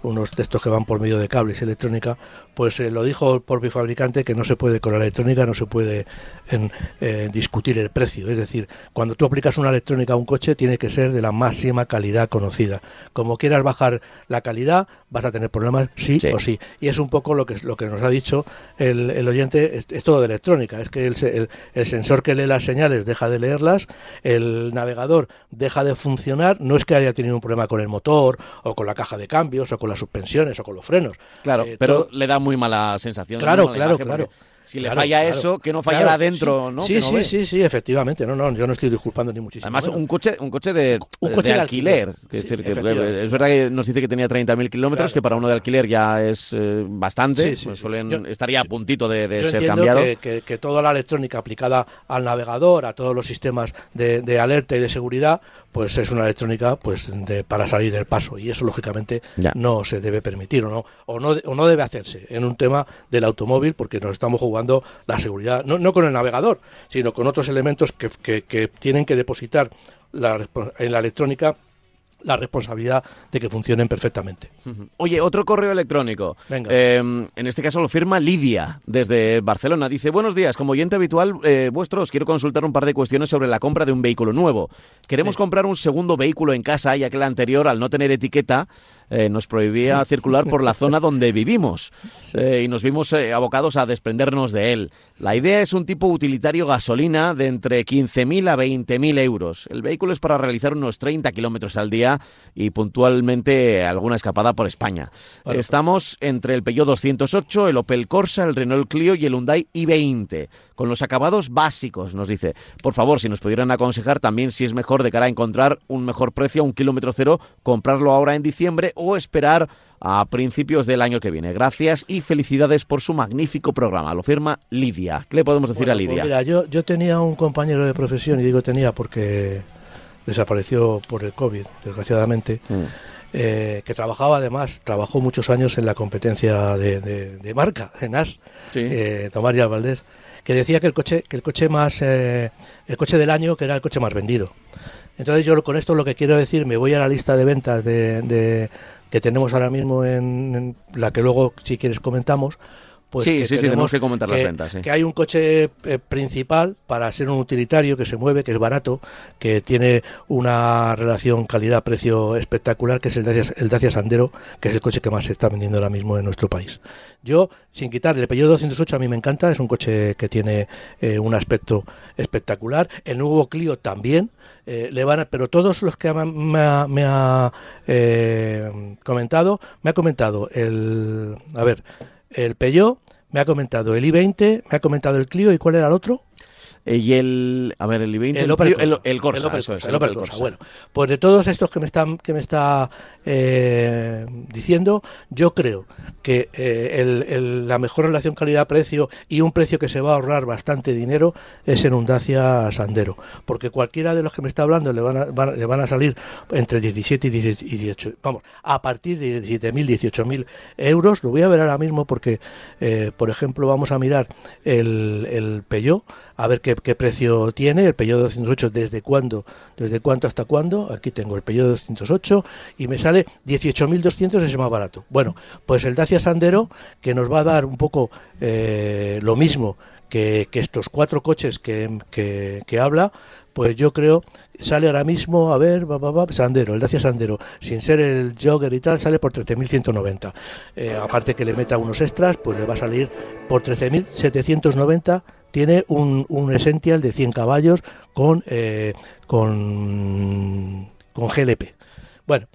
unos textos que van por medio de cables y electrónica, pues eh, lo dijo por mi fabricante que no se puede con la electrónica, no se puede en, eh, discutir el precio. Es decir, cuando tú aplicas una electrónica a un coche tiene que ser de la máxima calidad conocida. Como quieras bajar la calidad, vas a tener problemas sí, o sí. Y es un poco lo que, lo que nos ha dicho el, el oyente, es, todo de electrónica. Es que el, el, sensor que lee las señales deja de leerlas, el navegador deja de funcionar, no es que haya tenido un problema con el motor o con la caja de cambios o con las suspensiones o con los frenos. Claro, eh, pero le da muy mala sensación. Claro, claro, claro. Si le falla eso, que no fallará adentro, sí, ¿no? Sí, sí, sí, sí, efectivamente. No, no, yo no estoy disculpando ni muchísimo. Además, un coche, un coche de, un coche de, alquiler. Es, decir, que, es verdad que nos dice que tenía 30.000 kilómetros, que para uno de alquiler ya es eh, bastante. Pues suelen, estaría a puntito de, ser cambiado. Que, que, toda la electrónica aplicada al navegador, a todos los sistemas de, alerta y de seguridad, pues es una electrónica pues de, para salir del paso. Y eso, lógicamente, no se debe permitir o no, o no, o no debe hacerse en un tema del automóvil, porque nos estamos jugando la seguridad no, no con el navegador, sino con otros elementos que, que, tienen que depositar la, en la electrónica la responsabilidad de que funcionen perfectamente. Oye, otro correo electrónico. Em, en este caso lo firma Lidia desde Barcelona. Dice, buenos días, como oyente habitual eh, vuestro, os quiero consultar un par de cuestiones sobre la compra de un vehículo nuevo. Queremos comprar un segundo vehículo en casa, ya que el anterior, al no tener etiqueta, eh, nos prohibía circular por la zona donde vivimos eh, y nos vimos abocados a desprendernos de él. La idea es un tipo utilitario gasolina de entre 15.000 a 20.000 euros. El vehículo es para realizar unos 30 kilómetros al día y puntualmente alguna escapada por España. Estamos entre el Peugeot 208, el Opel Corsa, el Renault Clio y el Hyundai i20, con los acabados básicos, nos dice. Por favor, si nos pudieran aconsejar también si es mejor de cara a encontrar un mejor precio a un kilómetro cero, comprarlo ahora en diciembre o esperar a principios del año que viene. Gracias y felicidades por su magnífico programa. Lo firma Lidia. ¿Qué le podemos decir a pues Lidia? mira, yo, yo tenía un compañero de profesión, y digo tenía porque desapareció por el COVID, desgraciadamente. Mm. Eh, que trabajaba además, trabajó muchos años en la competencia de, marca, en AS, eh, Tomás Valdés, que decía que el coche, que el coche más, eh, el coche del año, que era el coche más vendido. Entonces yo con esto lo que quiero decir, me voy a la lista de ventas de, que tenemos ahora mismo en, la que luego, si quieres, comentamos. Pues sí, sí, sí, tenemos que comentar las ventas. Que hay un coche eh, principal para ser un utilitario que se mueve, que es barato, que tiene una relación calidad-precio espectacular, que es el Dacia, el Dacia Sandero, que es el coche que más se está vendiendo ahora mismo en nuestro país. Yo, sin quitar, el Peugeot 208 a mí me encanta, es un coche que tiene eh, un aspecto espectacular. El nuevo Clio también, eh, le van pero todos los que me ha, comentado, me ha comentado el, a ver, el Peugeot, me ha comentado el i20, me ha comentado el Clio y cuál era el otro. Eh, y el, a ver, el i20, el, Opel Corsa, el, Corsa, el, Opel, Corsa. Bueno, pues de todos estos que me están que me está eh, diciendo, yo creo que eh, la mejor relación calidad-precio y un precio que se va a ahorrar bastante dinero es en un Dacia Sandero, porque cualquiera de los que me está hablando le van a, le van a salir entre 17 y 18, vamos, a partir de 17.000, 18.000 euros. Lo voy a ver ahora mismo porque, por ejemplo, vamos a mirar el, el Peugeot a ver qué, precio tiene el Peugeot 208, desde cuándo, desde cuánto hasta cuándo. Aquí tengo el Peugeot 208 y me sale 18.200 es más barato. Bueno, pues el Dacia Sandero, que nos va a dar un poco eh, lo mismo que, estos cuatro coches que, que, habla, pues yo creo sale ahora mismo, a ver, va, Sandero, el Dacia Sandero, sin ser el Jogger y tal, sale por 13.190. Eh, aparte que le meta unos extras, pues le va a salir por 13.790 tiene un, un Essential de 100 caballos con, eh, con, con GLP. Bueno,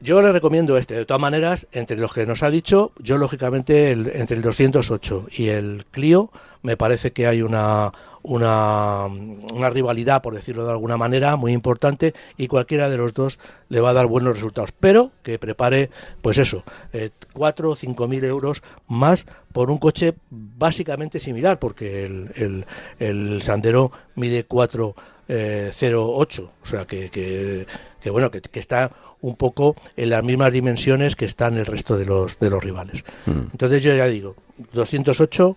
yo le recomiendo este. De todas maneras, entre los que nos ha dicho, yo lógicamente entre el 208 y el Clio me parece que hay una, una, una, rivalidad, por decirlo de alguna manera, muy importante y cualquiera de los dos le va a dar buenos resultados. Pero que prepare, pues eso, eh, 4 o 5 mil euros más por un coche básicamente similar, porque el, el, el Sandero mide 4,08, eh, o sea que, que, que bueno, que, que, está un poco en las mismas dimensiones que están el resto de los, de los rivales. Hmm. Entonces yo ya digo, 208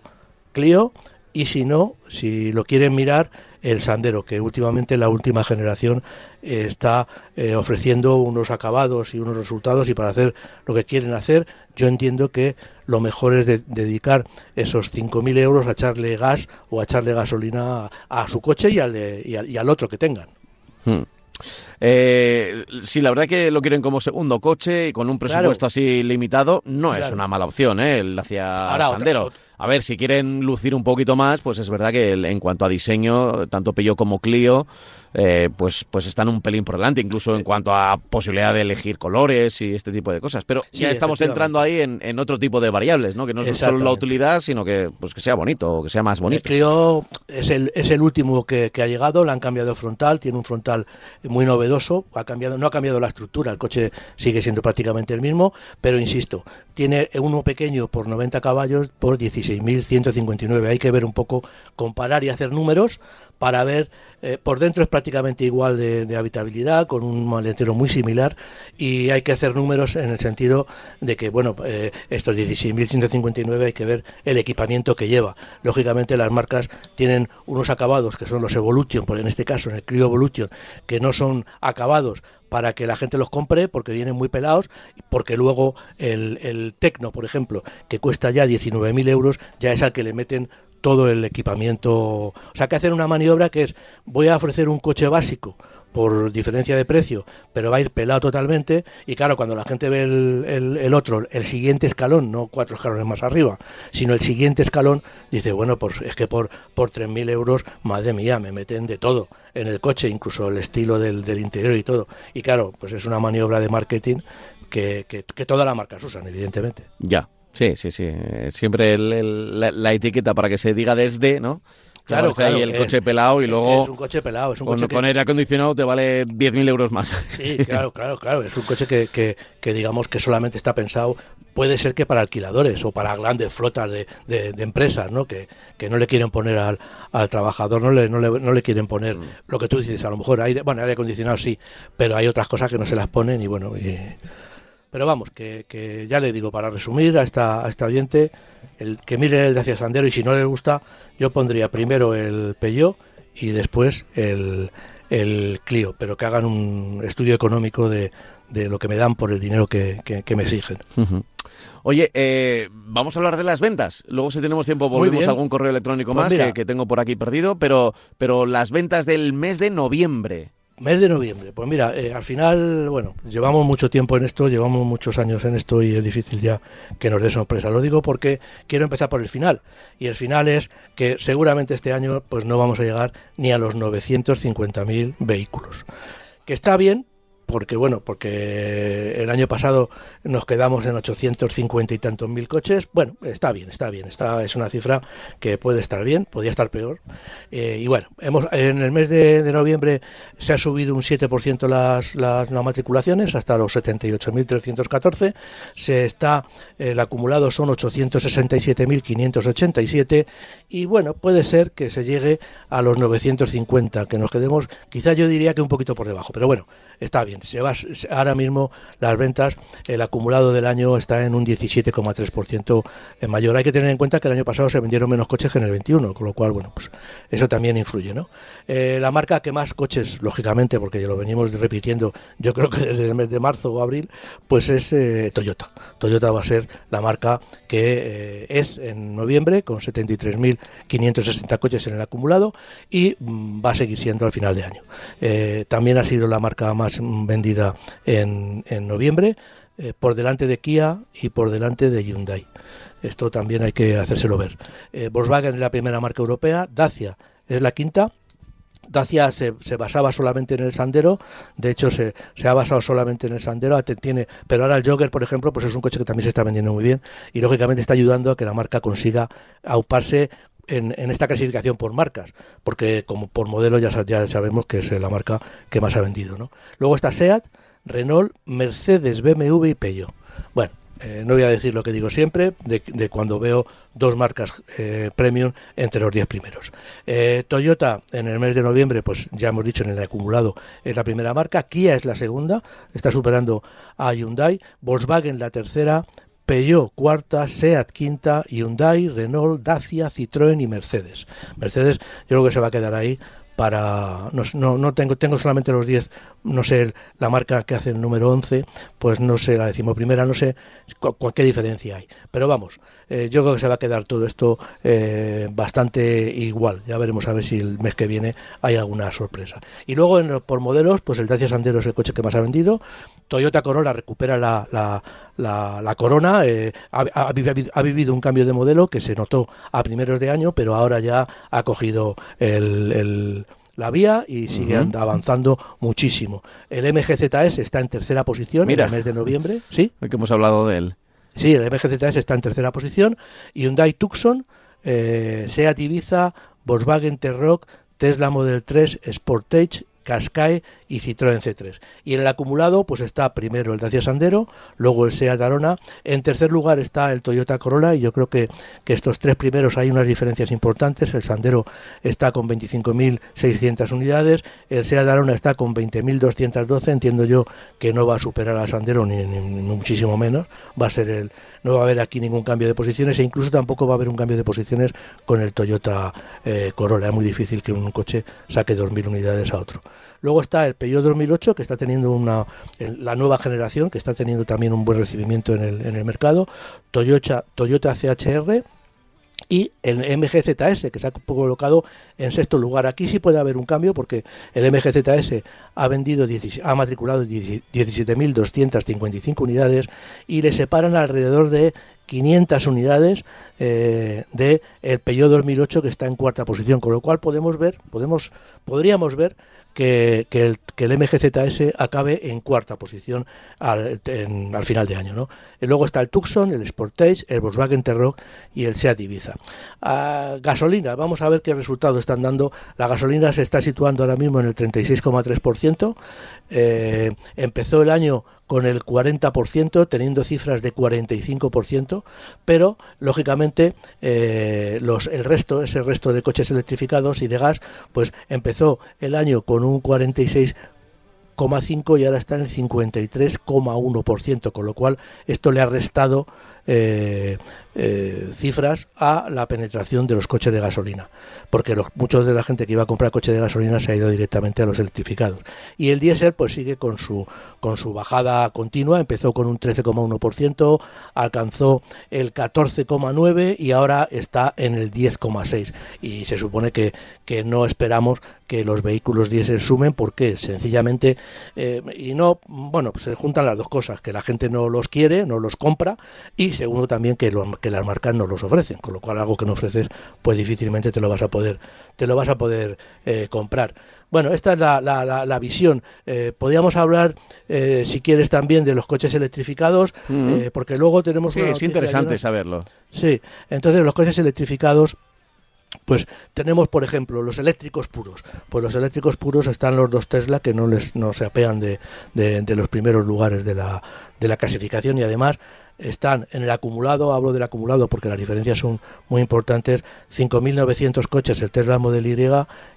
Clio y si no, si lo quieren mirar, el Sandero, que últimamente la última generación eh, está eh, ofreciendo unos acabados y unos resultados y para hacer lo que quieren hacer, yo entiendo que lo mejor es dedicar esos 5.000 euros a echarle gas o a echarle gasolina a, su coche y al, y, al, otro que tengan. Hmm. Eh, sí, la verdad que lo quieren como segundo coche y con un presupuesto así limitado, no es una mala opción, ¿eh? El hacia Sandero. A ver, si quieren lucir un poquito más, pues es verdad que en cuanto a diseño, tanto Peugeot como Clio eh, pues, pues están un pelín por delante, incluso en cuanto a posibilidad de elegir colores y este tipo de cosas. Pero ya estamos entrando ahí en, otro tipo de variables, ¿no? Que no es solo la utilidad, sino que pues que sea bonito, que sea más bonito. El Clio es el, es el último que, ha llegado, le han cambiado el frontal, tiene un frontal muy novedoso, ha cambiado, no ha cambiado la estructura, el coche sigue siendo prácticamente el mismo, pero insisto, tiene uno pequeño por 90 caballos por 16.159. Hay que ver un poco, comparar y hacer números para ver, eh, por dentro es prácticamente igual de, habitabilidad, con un maletero muy similar, y hay que hacer números en el sentido de que, bueno, eh, estos 16.159 hay que ver el equipamiento que lleva. Lógicamente las marcas tienen unos acabados que son los Evolution, porque en este caso, en el Clio Evolution, que no son acabados para que la gente los compre porque vienen muy pelados, porque luego el, el Tecno, por ejemplo, que cuesta ya 19.000 euros, ya es al que le meten todo el equipamiento. O sea, que hacer una maniobra que es, voy a ofrecer un coche básico por diferencia de precio, pero va a ir pelado totalmente. Y claro, cuando la gente ve el, el, otro, el siguiente escalón, no cuatro escalones más arriba, sino el siguiente escalón, dice, bueno, pues es que por, por 3.000 euros, madre mía, me meten de todo en el coche, incluso el estilo del, del interior y todo. Y claro, pues es una maniobra de marketing que, que, que todas las marcas usan, evidentemente. Ya, Sí, sí, sí. Siempre la, etiqueta para que se diga desde, ¿no? Claro, claro. Ahí el coche pelado y luego. Es un coche pelado, es un con, coche con aire acondicionado te vale 10.000 euros más. Sí, claro, claro, claro. Es un coche que, que, que, digamos que solamente está pensado, puede ser que para alquiladores o para grandes flotas de, de, empresas, ¿no? Que, que, no le quieren poner al, al trabajador, no le, no, le, no le quieren poner mm. lo que tú dices, a lo mejor aire, bueno, aire acondicionado sí, pero hay otras cosas que no se las ponen y bueno. Y, Pero vamos, que, ya le digo, para resumir a esta, a esta oyente, el que mire el Dacia Sandero y si no le gusta, yo pondría primero el Peugeot y después el, el Clio, pero que hagan un estudio económico de, de lo que me dan por el dinero que, me exigen. Oye, eh, vamos a hablar de las ventas. Luego, si tenemos tiempo, volvemos a algún correo electrónico pues más que, tengo por aquí perdido. Pero, pero las ventas del mes de noviembre. Mes de noviembre. Pues mira, eh, al final, bueno, llevamos mucho tiempo en esto, llevamos muchos años en esto y es difícil ya que nos dé sorpresa. Lo digo porque quiero empezar por el final. Y el final es que seguramente este año pues no vamos a llegar ni a los 950.000 vehículos. Que está bien, porque bueno, porque el año pasado nos quedamos en 850 y tantos mil coches. Bueno, está bien, está bien, está es una cifra que puede estar bien, podría estar peor. Eh, y bueno, hemos en el mes de, noviembre se ha subido un 7% las, las, matriculaciones hasta los 78.314. Se está el acumulado son 867.587 y bueno, puede ser que se llegue a los 950, que nos quedemos, quizá yo diría que un poquito por debajo, pero bueno, está bien. Se va, ahora mismo las ventas, el acumulado del año está en un 17,3% mayor. Hay que tener en cuenta que el año pasado se vendieron menos coches que en el 21, con lo cual, bueno, pues eso también influye, ¿no? Eh, la marca que más coches, lógicamente, porque ya lo venimos repitiendo, yo creo que desde el mes de marzo o abril, pues es eh, Toyota. Toyota va a ser la marca que eh, es en noviembre con 73.560 coches en el acumulado y mm, va a seguir siendo al final de año. también ha sido la marca más más vendida en, en noviembre, eh, por delante de Kia y por delante de Hyundai. Esto también hay que hacérselo ver. Eh, Volkswagen es la primera marca europea, Dacia es la quinta, Dacia se, se, basaba solamente en el Sandero, de hecho se, se, ha basado solamente en el Sandero, tiene, pero ahora el Jogger, por ejemplo, pues es un coche que también se está vendiendo muy bien y lógicamente está ayudando a que la marca consiga auparse en, en, esta clasificación por marcas, porque como por modelo ya, ya sabemos que es la marca que más ha vendido. ¿no? Luego está SEAT, Renault, Mercedes, BMW y Peugeot. Bueno, eh, no voy a decir lo que digo siempre, de, cuando veo dos marcas eh, premium entre los 10 primeros. Eh, Toyota en el mes de noviembre, pues ya hemos dicho en el acumulado, es la primera marca, Kia es la segunda, está superando a Hyundai, Volkswagen la tercera, Peugeot cuarta, Seat quinta, Hyundai, Renault, Dacia, Citroën y Mercedes. Mercedes yo creo que se va a quedar ahí para no, no, tengo tengo solamente los 10 no sé la marca que hace el número 11, pues no sé la decimoprimera, no sé qué diferencia hay. Pero vamos, eh, yo creo que se va a quedar todo esto eh, bastante igual. Ya veremos a ver si el mes que viene hay alguna sorpresa. Y luego en, por modelos, pues el Dacia Sandero es el coche que más ha vendido. Toyota Corolla recupera la, la, la, Corona. Eh, ha, ha, vivido un cambio de modelo que se notó a primeros de año, pero ahora ya ha cogido el la vía y sigue avanzando muchísimo. El MGZS está en tercera posición en el mes de noviembre. ¿Sí? Que hemos hablado de él. Sí, el MGZS está en tercera posición. Hyundai Tucson, eh, Seat Ibiza, Volkswagen T-Roc, Tesla Model 3, Sportage Qashqai y Citroën C3. Y en el acumulado pues está primero el Dacia Sandero, luego el Seat Arona, en tercer lugar está el Toyota Corolla y yo creo que, que estos tres primeros hay unas diferencias importantes, el Sandero está con 25.600 unidades, el Seat Arona está con 20.212, entiendo yo que no va a superar al Sandero ni, muchísimo menos, va a ser el no va a haber aquí ningún cambio de posiciones e incluso tampoco va a haber un cambio de posiciones con el Toyota eh, Corolla, es muy difícil que un coche saque 2.000 unidades a otro. Luego está el Peugeot 2008, que está teniendo una, la nueva generación, que está teniendo también un buen recibimiento en el, en el mercado. Toyota, Toyota CHR, y el MGZS que se ha colocado en sexto lugar. Aquí sí puede haber un cambio porque el MGZS ha vendido ha matriculado 17.255 unidades y le separan alrededor de 500 unidades eh, de el Peugeot 2008 que está en cuarta posición, con lo cual podemos ver, podemos podríamos ver que, el, que el MGZS acabe en cuarta posición al, al final de año. ¿no? Y luego está el Tucson, el Sportage, el Volkswagen T-Roc y el Seat Ibiza. Ah, gasolina, vamos a ver qué resultado están dando. La gasolina se está situando ahora mismo en el 36,3%. Eh, empezó el año con el 40%, teniendo cifras de 45%, pero lógicamente eh, los, el resto, ese resto de coches electrificados y de gas, pues empezó el año con un 46 53,5 y ahora está en el 53,1%, con lo cual esto le ha restado eh, eh, cifras a la penetración de los coches de gasolina, porque muchos de la gente que iba a comprar coches de gasolina se ha ido directamente a los electrificados. Y el diésel pues sigue con su con su bajada continua, empezó con un 13,1%, alcanzó el 14,9 y ahora está en el 10,6 y se supone que, que no esperamos que los vehículos diésel sumen porque sencillamente eh, y no bueno pues se juntan las dos cosas que la gente no los quiere no los compra y segundo también que, que las marcas no los ofrecen con lo cual algo que no ofreces pues difícilmente te lo vas a poder te lo vas a poder eh, comprar bueno, esta es la, la, la, visión. Eh, podríamos hablar, eh, si quieres, también de los coches electrificados, eh, porque luego tenemos... Sí, es interesante saberlo. Sí, entonces los coches electrificados pues tenemos, por ejemplo, los eléctricos puros. Pues los eléctricos puros están los dos Tesla que no les no se apean de, de, los primeros lugares de la, de la clasificación y además están en el acumulado, hablo del acumulado porque las diferencias son muy importantes, 5.900 coches el Tesla Model Y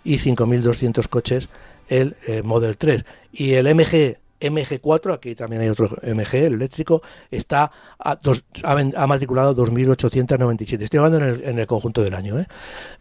y 5.200 coches el eh, Model 3. Y el MG MG4, aquí también hay otro MG, el eléctrico, está a dos, ha, matriculado 2.897. Estoy hablando en el, en el, conjunto del año. ¿eh?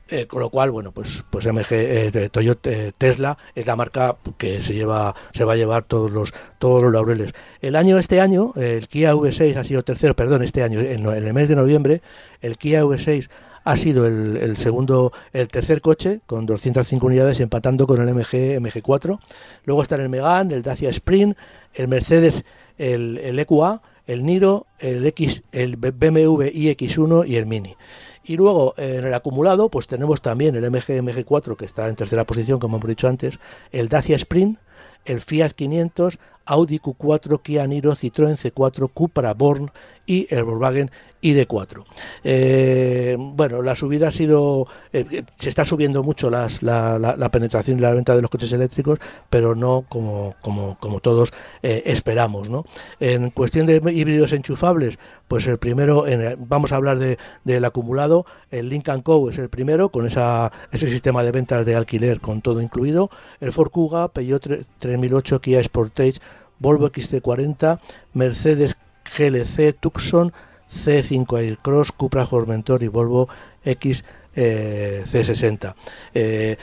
Eh, con lo cual, bueno, pues, pues MG, eh, Toyota, Tesla es la marca que se lleva, se va a llevar todos los, todos los laureles. El año, este año, el Kia V6 ha sido tercero, perdón, este año, en, en el mes de noviembre, el Kia V6 ha sido el, segundo, el tercer coche con 205 unidades empatando con el MG MG4. Luego está el Megane, el Dacia Sprint, el Mercedes, el, el EQA, el Niro, el X, el BMW iX1 y el Mini. Y luego en el acumulado, pues tenemos también el MG MG4 que está en tercera posición, como hemos dicho antes, el Dacia Sprint, el Fiat 500, Audi Q4, Kia Niro, Citroën C4, Cupra Born y el Volkswagen ID4. Eh, bueno, la subida ha sido, eh, se está subiendo mucho las, la, penetración y la venta de los coches eléctricos, pero no como, como, como todos eh, esperamos. ¿no? En cuestión de híbridos enchufables, pues el primero, en, vamos a hablar de, del acumulado, el Lincoln Co es el primero, con esa, ese sistema de ventas de alquiler con todo incluido, el Ford Kuga, Peugeot 3008, Kia Sportage, Volvo XC40, Mercedes GLC, Tucson, C5 Aircross, Cupra Formentor y Volvo X eh, C60. Eh,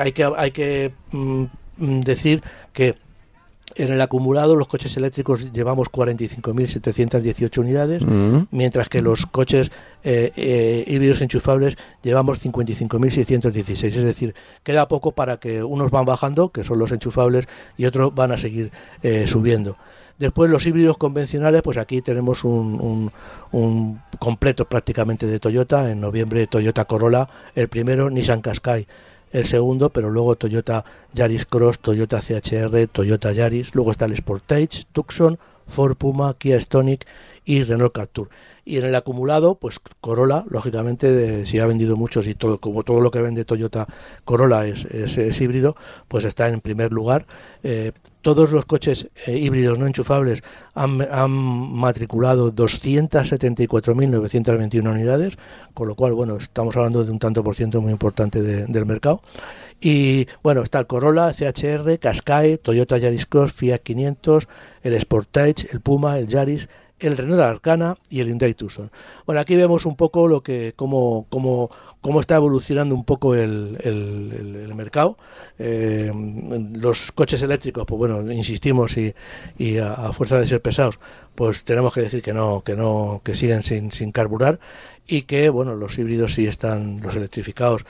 hay que, hay que mm, decir que en el acumulado los coches eléctricos llevamos 45.718 unidades, mm. mientras que los coches eh, híbridos enchufables llevamos 55.616. Es decir, queda poco para que unos van bajando, que son los enchufables, y otros van a seguir subiendo. Después los híbridos convencionales, pues aquí tenemos un, completo prácticamente de Toyota. En noviembre Toyota Corolla, el primero, Nissan Qashqai el segundo, pero luego Toyota Yaris Cross, Toyota CHR, Toyota Yaris, luego está el Sportage, Tucson, Ford Puma, Kia Stonic y Renault Captur. Y en el acumulado, pues Corolla, lógicamente, si ha vendido muchos y todo, como todo lo que vende Toyota Corolla es, híbrido, pues está en primer lugar. Eh, todos los coches eh, híbridos no enchufables han, han matriculado 274.921 unidades, con lo cual, bueno, estamos hablando de un tanto por ciento muy importante del mercado. Y bueno, está el Corolla, CHR, Qashqai, Toyota Yaris Cross, Fiat 500, el Sportage, el Puma, el Yaris, el Renault Arcana y el Hyundai Tucson. Bueno, aquí vemos un poco lo que cómo, cómo, cómo está evolucionando un poco el, el, mercado. Eh, los coches eléctricos, pues bueno, insistimos y, y a, fuerza de ser pesados, pues tenemos que decir que no, que no, que siguen sin, sin carburar y que bueno, los híbridos sí están, los electrificados,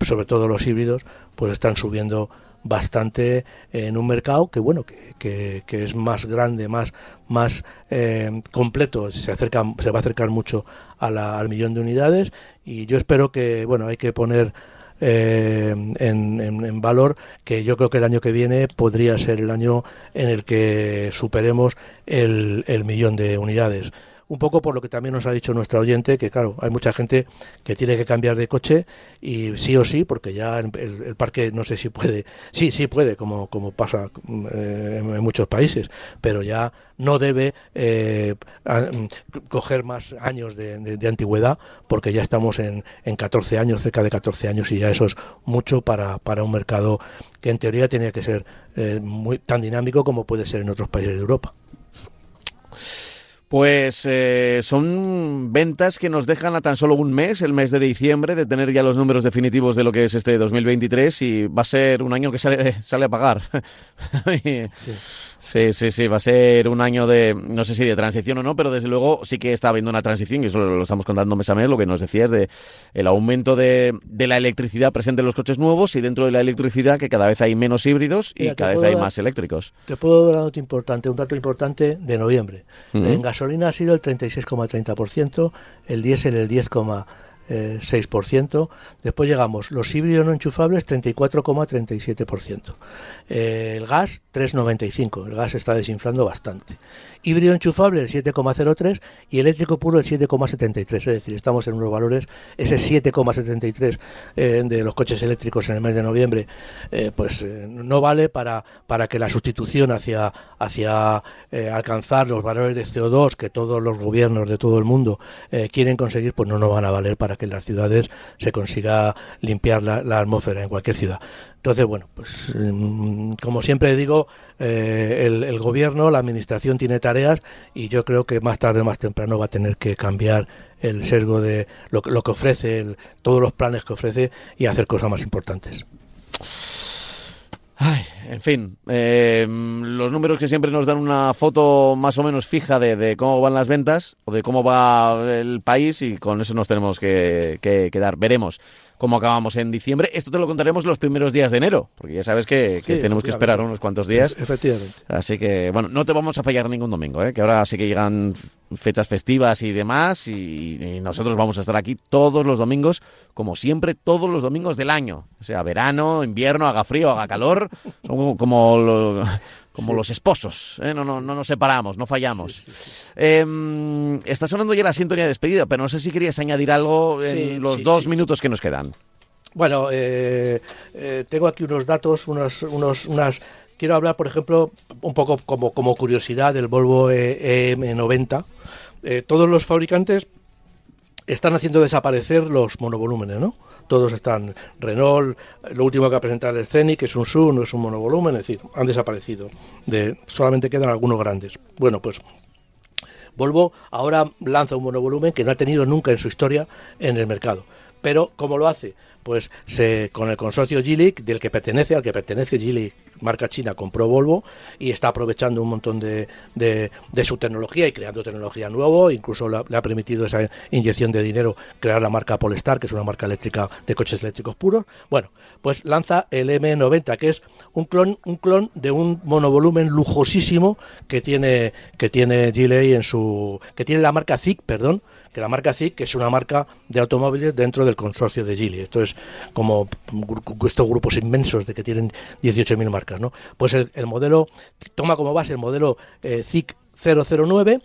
sobre todo los híbridos, pues están subiendo bastante en un mercado que bueno que, que, es más grande más más eh, completo. Se acerca se va a acercar mucho a la, al millón de unidades y yo espero que bueno hay que poner eh, en, en, valor que yo creo que el año que viene podría ser el año en el que superemos el millón de unidades un poco por lo que también nos ha dicho nuestra oyente, que claro, hay mucha gente que tiene que cambiar de coche y sí o sí, porque ya el, parque no sé si puede, sí, sí puede, como, como pasa eh, en muchos países, pero ya no debe eh, coger más años de, antigüedad, porque ya estamos en, en 14 años, cerca de 14 años, y ya eso es mucho para, para un mercado que en teoría tenía que ser eh, muy, tan dinámico como puede ser en otros países de Europa. Pues eh, son ventas que nos dejan a tan solo un mes, el mes de diciembre, de tener ya los números definitivos de lo que es este 2023 y va a ser un año que sale, sale a pagar. sí. Sí, sí, sí, va a ser un año de, no sé si de transición o no, pero desde luego sí que está habiendo una transición, y eso lo, estamos contando mes a mes, lo que nos decías de el aumento de, la electricidad presente en los coches nuevos y dentro de la electricidad que cada vez hay menos híbridos y cada vez hay más eléctricos. Te puedo dar un dato importante, un dato importante de noviembre. En gasolina ha sido el 36,30%, el diésel el 10,30%, eh, 6%. Después llegamos los híbridos no enchufables 34,37%. Eh, el gas 3,95%. El gas está desinflando bastante. Híbrido enchufable el 7,03% y eléctrico puro el 7,73%. Es decir, estamos en unos valores, ese 7,73% eh, de los coches eléctricos en el mes de noviembre, eh, pues eh, no vale para, para que la sustitución hacia, hacia alcanzar los valores de CO2 que todos los gobiernos de todo el mundo quieren conseguir, pues no nos van a valer para que en las ciudades se consiga limpiar la, atmósfera en cualquier ciudad. Entonces, bueno, pues mm, como siempre digo, eh, el, gobierno, la administración tiene tareas y yo creo que más tarde o más temprano va a tener que cambiar el sesgo de lo, lo que ofrece, todos los planes que ofrece y hacer cosas más importantes. Ay, en fin, eh, los números que siempre nos dan una foto más o menos fija de, cómo van las ventas o de cómo va el país y con eso nos tenemos que, que quedar. Veremos como acabamos en diciembre. Esto te lo contaremos los primeros días de enero, porque ya sabes que, tenemos que esperar unos cuantos días. Efectivamente. Así que, bueno, no te vamos a fallar ningún domingo, ¿eh? que ahora sí que llegan fechas festivas y demás, y, nosotros vamos a estar aquí todos los domingos, como siempre, todos los domingos del año. O sea, verano, invierno, haga frío, haga calor, son como como los esposos, ¿eh? no, no, no nos separamos, no fallamos. Em, está sonando ya la sintonía de despedida, pero no sé si querías añadir algo en los dos minutos que nos quedan. Bueno, eh, eh, tengo aquí unos datos, unos, unos, unas... Quiero hablar, por ejemplo, un poco como, como curiosidad del Volvo EM90. todos los fabricantes están haciendo desaparecer los monovolúmenes, ¿no? todos están Renault, lo último que ha presentado el Scenic es un SUV, no es un monovolumen, es decir, han desaparecido. De, solamente quedan algunos grandes. Bueno, pues Volvo ahora lanza un monovolumen que no ha tenido nunca en su historia en el mercado. Pero, ¿cómo lo hace? Pues se, con el consorcio Geely, del que pertenece, al que pertenece Geely marca china, compró Volvo y está aprovechando un montón de, de, su tecnología y creando tecnología nueva. Incluso le ha permitido esa inyección de dinero crear la marca Polestar, que es una marca eléctrica de coches eléctricos puros. Bueno, pues lanza el M90, que es un clon, un clon de un monovolumen lujosísimo que tiene, que tiene en su, que tiene la marca ZIC, perdón, que la marca ZIC es una marca de automóviles dentro del consorcio de Geely. Esto es como estos grupos inmensos de que tienen 18.000 marcas, ¿no? Pues el, modelo toma como base el modelo eh, ZIC 009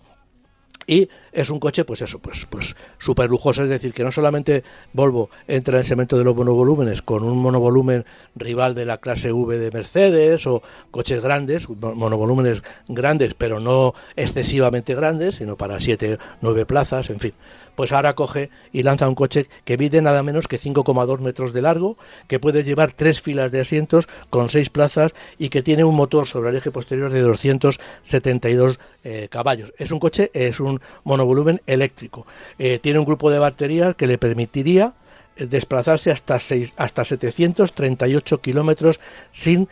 y es un coche, pues eso, pues, pues súper lujoso, es decir, que no solamente Volvo entra en el segmento de los monovolúmenes con un monovolumen rival de la clase V de Mercedes o coches grandes, monovolúmenes grandes, pero no excesivamente grandes, sino para 7, 9 plazas, en fin pues ahora coge y lanza un coche que mide nada menos que 5,2 metros de largo, que puede llevar tres filas de asientos con seis plazas y que tiene un motor sobre el eje posterior de 272 eh, caballos. Es un coche, es un monovolumen eléctrico. Eh, tiene un grupo de baterías que le permitiría eh, desplazarse hasta, seis, hasta 738 kilómetros sin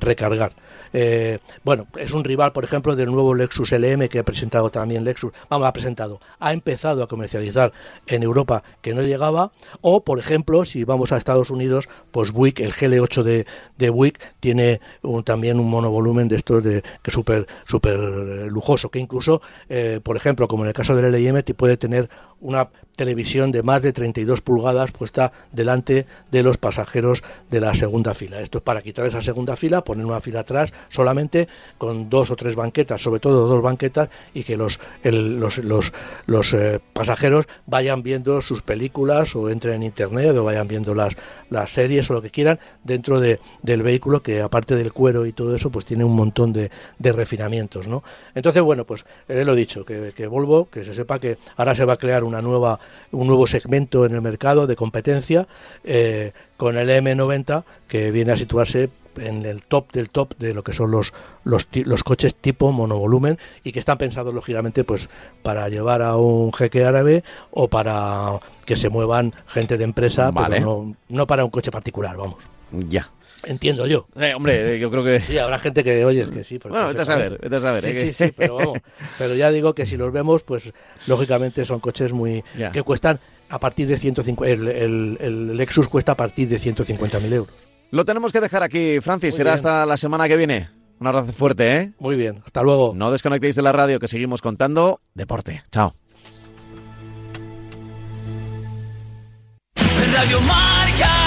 recargar. Eh, bueno, es un rival, por ejemplo, del nuevo Lexus LM que ha presentado también Lexus. Vamos, ha presentado, ha empezado a comercializar en Europa que no llegaba. O, por ejemplo, si vamos a Estados Unidos, pues Buick, el GL8 de, de Buick, tiene también un monovolumen de estos de, que súper super lujoso, que incluso, eh, por ejemplo, como en el caso del LM, te puede tener una televisión de más de 32 pulgadas puesta delante de los pasajeros de la segunda fila. Esto es para quitar esa segunda fila fila, poner una fila atrás solamente con dos o tres banquetas, sobre todo dos banquetas, y que los, los, los, los eh, pasajeros vayan viendo sus películas o entren en internet o vayan viendo las, las series o lo que quieran dentro de, del vehículo que aparte del cuero y todo eso pues tiene un montón de, de refinamientos ¿no? entonces bueno pues eh, lo he dicho que, que, Volvo que se sepa que ahora se va a crear una nueva un nuevo segmento en el mercado de competencia eh, con el M90 que viene a situarse en el top del top de lo que son los, los, los, coches tipo monovolumen y que están pensados lógicamente pues para llevar a un jeque árabe o para que se muevan gente de empresa, pero no, no para un coche particular, vamos. Ya. Entiendo yo. hombre, yo creo que. Sí, habrá gente que oye, que sí. Bueno, vete a saber, vete a saber. Sí, ¿eh? sí, sí, pero vamos. Pero ya digo que si los vemos, pues lógicamente son coches muy. Que cuestan a partir de 150. El, el, el Lexus cuesta a partir de 150.000 euros. Lo tenemos que dejar aquí, Francis. Muy Será bien. hasta la semana que viene. Un abrazo fuerte, ¿eh? Muy bien, hasta luego. No desconectéis de la radio, que seguimos contando deporte. Chao. Radio Marca.